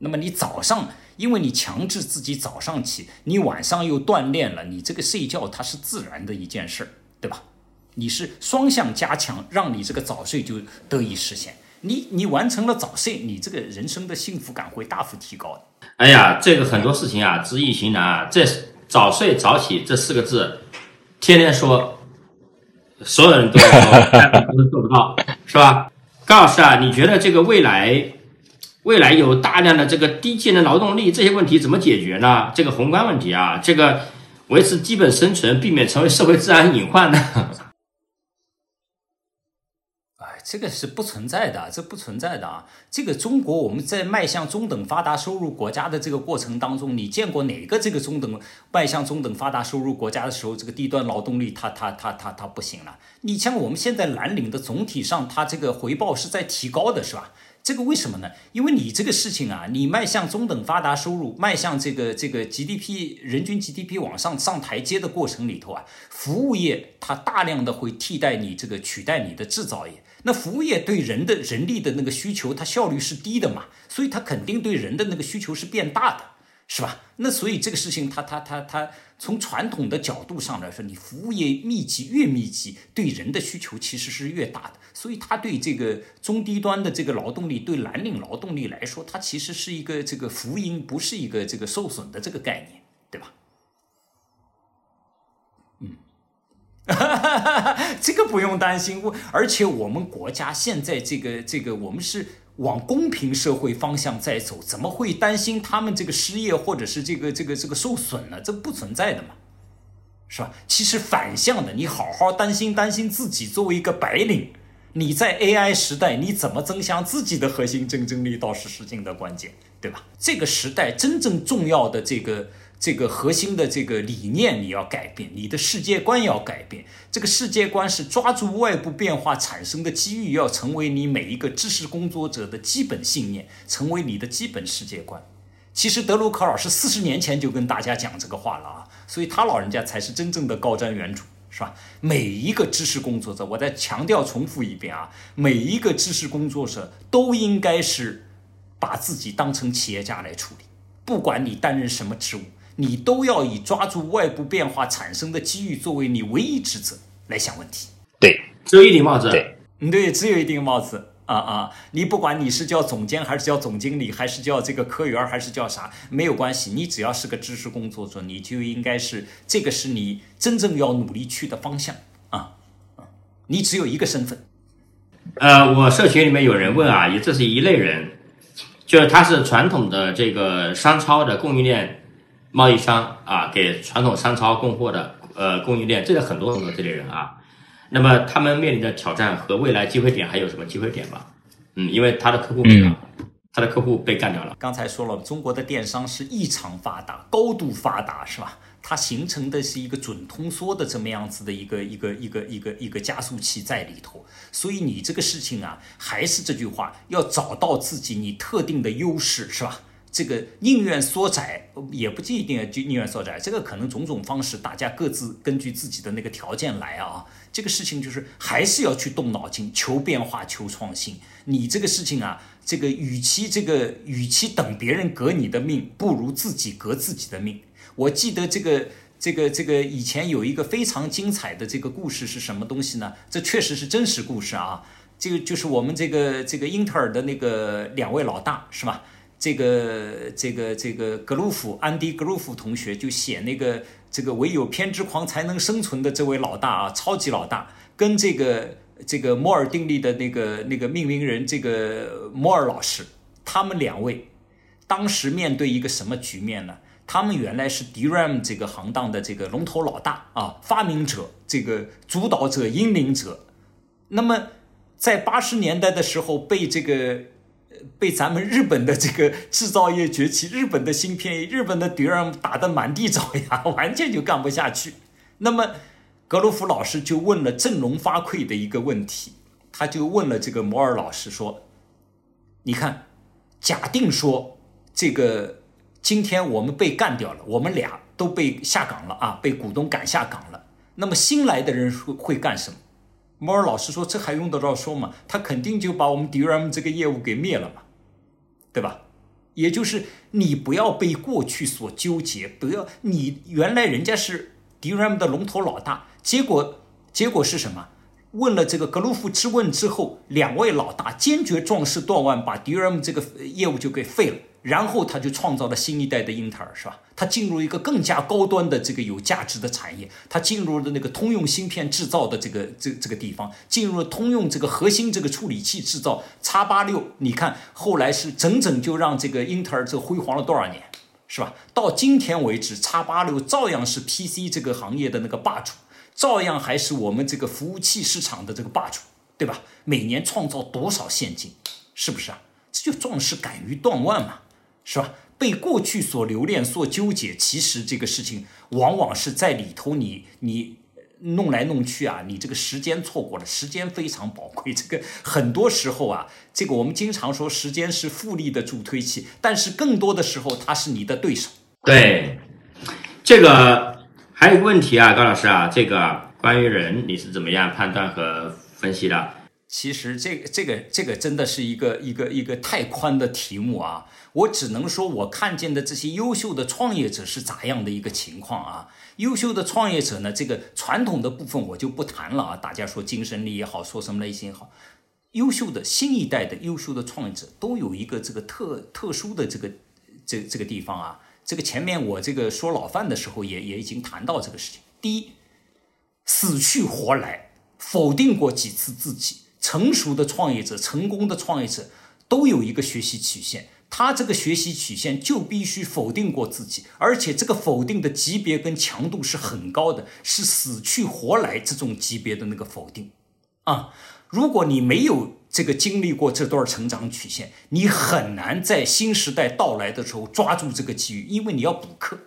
那么你早上，因为你强制自己早上起，你晚上又锻炼了，你这个睡觉它是自然的一件事儿，对吧？你是双向加强，让你这个早睡就得以实现。你你完成了早睡，你这个人生的幸福感会大幅提高的。哎呀，这个很多事情啊，知易行难啊。这早睡早起这四个字，天天说，所有人都说，但都做不到，是吧？高老师啊，你觉得这个未来？未来有大量的这个低技能劳动力，这些问题怎么解决呢？这个宏观问题啊，这个维持基本生存，避免成为社会治安隐患呢？哎，这个是不存在的，这不存在的啊！这个中国我们在迈向中等发达收入国家的这个过程当中，你见过哪个这个中等迈向中等发达收入国家的时候，这个低端劳动力它它它它它不行了？你像我们现在蓝领的总体上，它这个回报是在提高的，是吧？这个为什么呢？因为你这个事情啊，你迈向中等发达收入，迈向这个这个 GDP 人均 GDP 往上上台阶的过程里头啊，服务业它大量的会替代你这个取代你的制造业。那服务业对人的人力的那个需求，它效率是低的嘛，所以它肯定对人的那个需求是变大的，是吧？那所以这个事情，它它它它从传统的角度上来说，你服务业密集越密集，对人的需求其实是越大的。所以，它对这个中低端的这个劳动力，对蓝领劳动力来说，它其实是一个这个福音，不是一个这个受损的这个概念，对吧？嗯，这个不用担心。我而且我们国家现在这个这个，我们是往公平社会方向在走，怎么会担心他们这个失业或者是这个这个这个受损呢？这不存在的嘛，是吧？其实反向的，你好好担心担心自己作为一个白领。你在 AI 时代，你怎么增强自己的核心竞争力，倒是事情的关键，对吧？这个时代真正重要的这个这个核心的这个理念，你要改变，你的世界观要改变。这个世界观是抓住外部变化产生的机遇，要成为你每一个知识工作者的基本信念，成为你的基本世界观。其实德鲁克老师四十年前就跟大家讲这个话了啊，所以他老人家才是真正的高瞻远瞩。是吧？每一个知识工作者，我再强调重复一遍啊，每一个知识工作者都应该是把自己当成企业家来处理。不管你担任什么职务，你都要以抓住外部变化产生的机遇作为你唯一职责来想问题。对，只有一顶帽子。对，对，只有一顶帽子。啊啊！你不管你是叫总监还是叫总经理，还是叫这个科员，还是叫啥，没有关系。你只要是个知识工作者，你就应该是这个是你真正要努力去的方向啊啊！你只有一个身份。呃，我社群里面有人问啊，也这是一类人，就是他是传统的这个商超的供应链贸易商啊，给传统商超供货的呃供应链，这个很多很多这类人啊。那么他们面临的挑战和未来机会点还有什么机会点吗？嗯，因为他的客户，没了，他的客户被干掉了。刚才说了，中国的电商是异常发达、高度发达，是吧？它形成的是一个准通缩的这么样子的一个一个一个一个一个加速器在里头。所以你这个事情啊，还是这句话，要找到自己你特定的优势，是吧？这个宁愿缩窄，也不一定就宁愿缩窄。这个可能种种方式，大家各自根据自己的那个条件来啊。这个事情就是还是要去动脑筋，求变化，求创新。你这个事情啊，这个与其这个与其等别人革你的命，不如自己革自己的命。我记得这个这个这个以前有一个非常精彩的这个故事是什么东西呢？这确实是真实故事啊。这个就是我们这个这个英特尔的那个两位老大是吧？这个这个这个格鲁夫安迪格鲁夫同学就写那个。这个唯有偏执狂才能生存的这位老大啊，超级老大，跟这个这个摩尔定律的那个那个命名人这个摩尔老师，他们两位当时面对一个什么局面呢？他们原来是 DRAM 这个行当的这个龙头老大啊，发明者、这个主导者、引领者。那么在八十年代的时候，被这个。被咱们日本的这个制造业崛起，日本的芯片、日本的 DRAM 打得满地找牙，完全就干不下去。那么格鲁夫老师就问了振聋发聩的一个问题，他就问了这个摩尔老师说：“你看，假定说这个今天我们被干掉了，我们俩都被下岗了啊，被股东赶下岗了，那么新来的人会会干什么？”摩尔老师说：“这还用得着说吗？他肯定就把我们 DRAM 这个业务给灭了嘛，对吧？也就是你不要被过去所纠结，不要你原来人家是 DRAM 的龙头老大，结果结果是什么？问了这个格鲁夫之问之后，两位老大坚决壮士断腕，把 DRAM 这个业务就给废了。”然后他就创造了新一代的英特尔，是吧？他进入一个更加高端的这个有价值的产业，他进入了那个通用芯片制造的这个这这个地方，进入了通用这个核心这个处理器制造。叉八六，你看后来是整整就让这个英特尔这辉煌了多少年，是吧？到今天为止，叉八六照样是 PC 这个行业的那个霸主，照样还是我们这个服务器市场的这个霸主，对吧？每年创造多少现金，是不是啊？这就壮士敢于断腕嘛。是吧？被过去所留恋、所纠结，其实这个事情往往是在里头，你你弄来弄去啊，你这个时间错过了，时间非常宝贵。这个很多时候啊，这个我们经常说时间是复利的助推器，但是更多的时候它是你的对手。对，这个还有一个问题啊，高老师啊，这个关于人你是怎么样判断和分析的？其实这个这个这个真的是一个一个一个太宽的题目啊。我只能说，我看见的这些优秀的创业者是咋样的一个情况啊？优秀的创业者呢，这个传统的部分我就不谈了啊。大家说精神力也好，说什么类型也好，优秀的新一代的优秀的创业者都有一个这个特特殊的这个这这个地方啊。这个前面我这个说老范的时候也也已经谈到这个事情。第一，死去活来，否定过几次自己。成熟的创业者，成功的创业者都有一个学习曲线。他这个学习曲线就必须否定过自己，而且这个否定的级别跟强度是很高的，是死去活来这种级别的那个否定啊！如果你没有这个经历过这段成长曲线，你很难在新时代到来的时候抓住这个机遇，因为你要补课。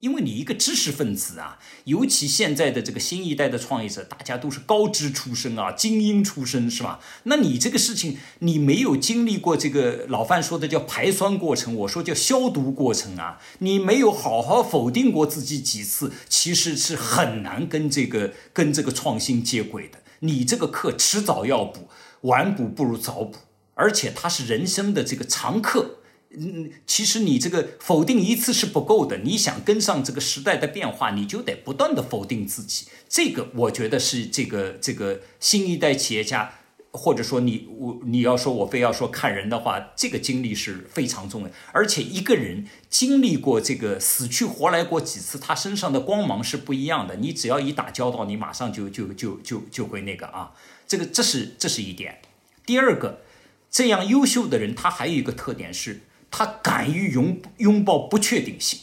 因为你一个知识分子啊，尤其现在的这个新一代的创业者，大家都是高知出身啊，精英出身是吧？那你这个事情，你没有经历过这个老范说的叫排酸过程，我说叫消毒过程啊，你没有好好否定过自己几次，其实是很难跟这个跟这个创新接轨的。你这个课迟早要补，晚补不如早补，而且它是人生的这个常课。嗯，其实你这个否定一次是不够的，你想跟上这个时代的变化，你就得不断的否定自己。这个我觉得是这个这个新一代企业家，或者说你我你要说我非要说看人的话，这个经历是非常重要。而且一个人经历过这个死去活来过几次，他身上的光芒是不一样的。你只要一打交道，你马上就就就就就会那个啊，这个这是这是一点。第二个，这样优秀的人，他还有一个特点是。他敢于拥拥抱不确定性，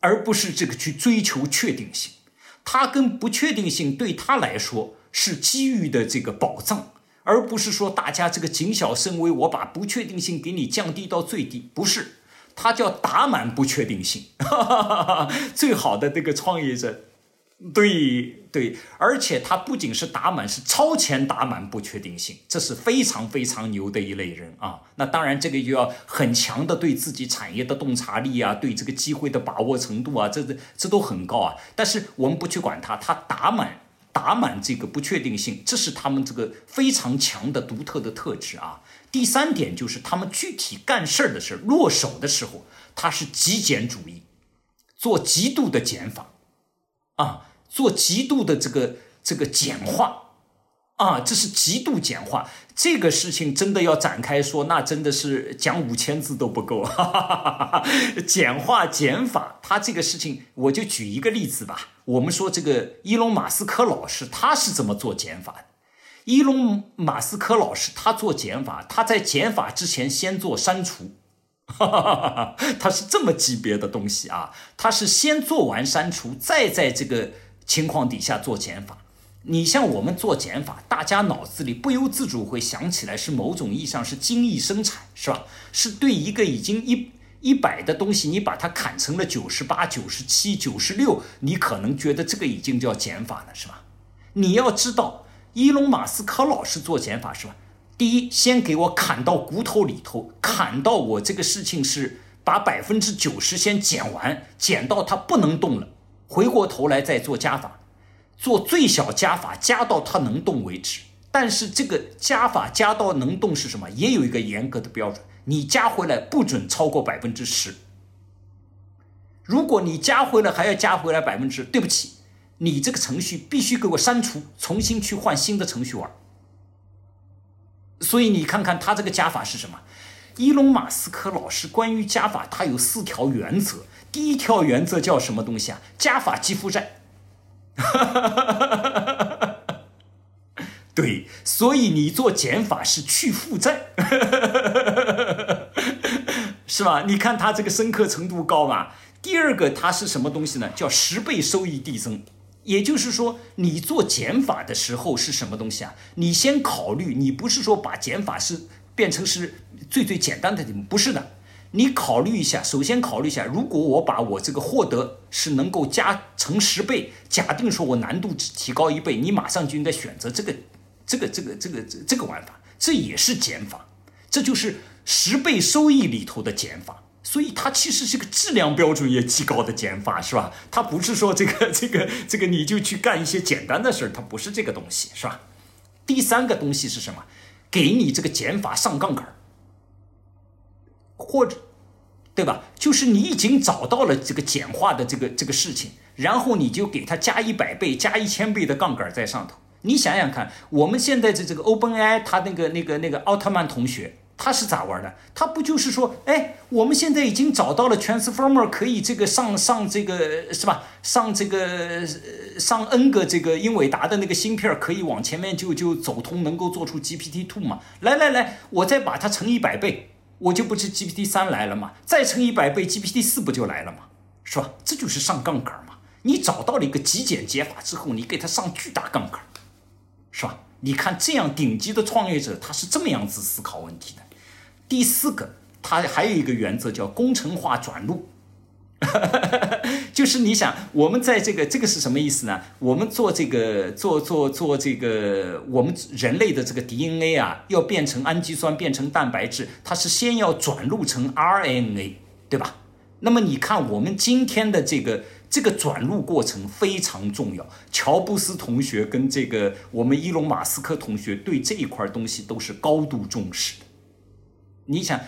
而不是这个去追求确定性。他跟不确定性对他来说是机遇的这个宝藏，而不是说大家这个谨小慎微，我把不确定性给你降低到最低。不是，他叫打满不确定性。最好的这个创业者。对对，而且他不仅是打满，是超前打满不确定性，这是非常非常牛的一类人啊。那当然，这个就要很强的对自己产业的洞察力啊，对这个机会的把握程度啊，这这这都很高啊。但是我们不去管他，他打满打满这个不确定性，这是他们这个非常强的独特的特质啊。第三点就是他们具体干事儿的时候，落手的时候，他是极简主义，做极度的减法。啊，做极度的这个这个简化，啊，这是极度简化。这个事情真的要展开说，那真的是讲五千字都不够。哈哈哈哈简化减法，他这个事情，我就举一个例子吧。我们说这个伊隆马斯克老师他是怎么做减法的？伊隆马斯克老师他做减法，他在减法之前先做删除。哈哈哈哈他是这么级别的东西啊，他是先做完删除，再在这个情况底下做减法。你像我们做减法，大家脑子里不由自主会想起来是某种意义上是精益生产，是吧？是对一个已经一一百的东西，你把它砍成了九十八、九十七、九十六，你可能觉得这个已经叫减法了，是吧？你要知道，伊隆马斯克老师做减法是吧？第一，先给我砍到骨头里头，砍到我这个事情是把百分之九十先减完，减到它不能动了，回过头来再做加法，做最小加法，加到它能动为止。但是这个加法加到能动是什么？也有一个严格的标准，你加回来不准超过百分之十。如果你加回来还要加回来百分之，对不起，你这个程序必须给我删除，重新去换新的程序玩。所以你看看他这个加法是什么？伊隆马斯克老师关于加法，他有四条原则。第一条原则叫什么东西啊？加法积负债。对，所以你做减法是去负债，是吧？你看他这个深刻程度高嘛。第二个，它是什么东西呢？叫十倍收益递增。也就是说，你做减法的时候是什么东西啊？你先考虑，你不是说把减法是变成是最最简单的题目，不是的。你考虑一下，首先考虑一下，如果我把我这个获得是能够加成十倍，假定说我难度只提高一倍，你马上就应该选择这个，这个，这个，这个，这这个玩法，这也是减法，这就是十倍收益里头的减法。所以它其实是个质量标准也极高的减法，是吧？它不是说这个 这个这个你就去干一些简单的事儿，它不是这个东西，是吧？第三个东西是什么？给你这个减法上杠杆，或者对吧？就是你已经找到了这个简化的这个这个事情，然后你就给它加一百倍、加一千倍的杠杆在上头。你想想看，我们现在的这个 OpenAI，它那个那个那个奥特曼同学。他是咋玩的？他不就是说，哎，我们现在已经找到了 transformer 可以这个上上这个是吧？上这个上 n 个这个英伟达的那个芯片可以往前面就就走通，能够做出 GPT two 嘛？来来来，我再把它乘一百倍，我就不是 GPT 三来了嘛？再乘一百倍，GPT 四不就来了嘛？是吧？这就是上杠杆嘛？你找到了一个极简解法之后，你给它上巨大杠杆，是吧？你看这样顶级的创业者，他是这么样子思考问题的。第四个，它还有一个原则叫工程化转录，就是你想，我们在这个这个是什么意思呢？我们做这个做做做这个，我们人类的这个 DNA 啊，要变成氨基酸，变成蛋白质，它是先要转录成 RNA，对吧？那么你看，我们今天的这个这个转录过程非常重要。乔布斯同学跟这个我们伊隆马斯克同学对这一块东西都是高度重视的。你想，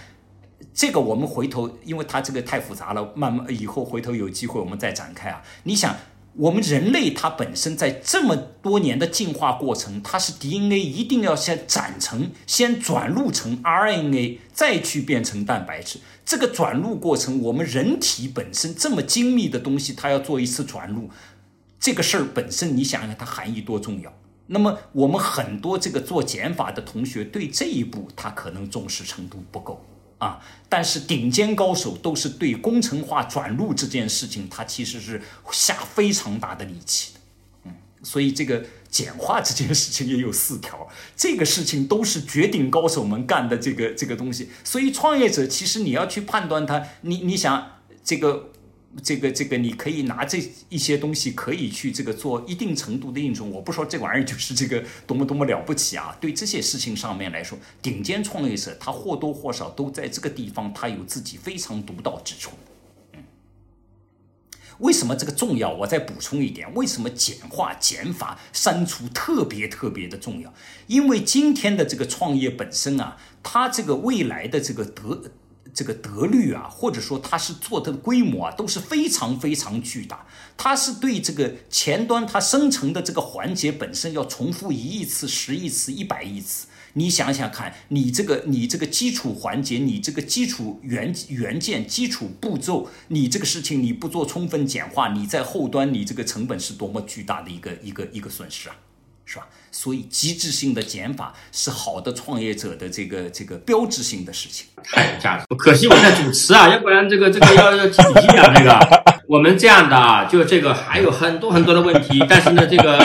这个我们回头，因为它这个太复杂了，慢慢以后回头有机会我们再展开啊。你想，我们人类它本身在这么多年的进化过程，它是 DNA 一定要先展成，先转录成 RNA，再去变成蛋白质。这个转录过程，我们人体本身这么精密的东西，它要做一次转录，这个事儿本身，你想想它含义多重要。那么我们很多这个做减法的同学对这一步他可能重视程度不够啊，但是顶尖高手都是对工程化转录这件事情，他其实是下非常大的力气的，嗯，所以这个简化这件事情也有四条，这个事情都是绝顶高手们干的这个这个东西，所以创业者其实你要去判断他，你你想这个。这个这个，你可以拿这一些东西，可以去这个做一定程度的应用。我不说这玩意儿就是这个多么多么了不起啊！对这些事情上面来说，顶尖创业者他或多或少都在这个地方，他有自己非常独到之处。嗯，为什么这个重要？我再补充一点，为什么简化、减法、删除特别特别的重要？因为今天的这个创业本身啊，它这个未来的这个得。这个得率啊，或者说它是做的规模啊，都是非常非常巨大。它是对这个前端它生成的这个环节本身要重复一亿次、十亿次、一百亿次。你想想看，你这个你这个基础环节，你这个基础元元件、基础步骤，你这个事情你不做充分简化，你在后端你这个成本是多么巨大的一个一个一个损失啊！是吧？所以机制性的减法是好的创业者的这个这个标志性的事情。太有价值，可惜我在主持啊，要不然这个这个要要体积啊，这个 我们这样的啊，就这个还有很多很多的问题，但是呢，这个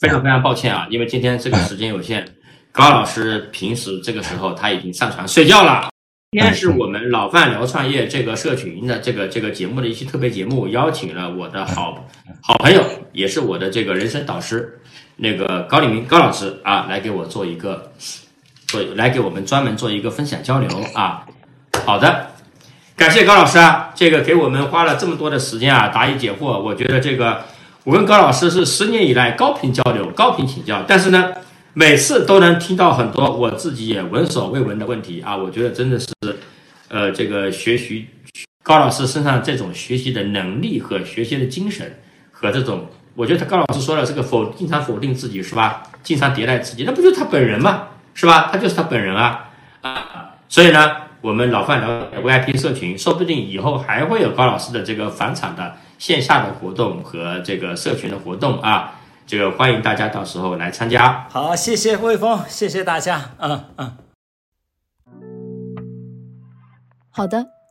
非常非常抱歉啊，因为今天这个时间有限，高老师平时这个时候他已经上床睡觉了。今天是我们老范聊创业这个社群的这个这个节目的一期特别节目，邀请了我的好好朋友，也是我的这个人生导师。那个高立明高老师啊，来给我做一个做来给我们专门做一个分享交流啊。好的，感谢高老师啊，这个给我们花了这么多的时间啊，答疑解惑。我觉得这个我跟高老师是十年以来高频交流、高频请教，但是呢，每次都能听到很多我自己也闻所未闻的问题啊。我觉得真的是呃，这个学习高老师身上这种学习的能力和学习的精神和这种。我觉得他高老师说了，这个否经常否定自己是吧？经常迭代自己，那不就是他本人嘛？是吧？他就是他本人啊啊！所以呢，我们老范聊 VIP 社群，说不定以后还会有高老师的这个返场的线下的活动和这个社群的活动啊，这个欢迎大家到时候来参加。好，谢谢魏峰，谢谢大家，嗯嗯。好的。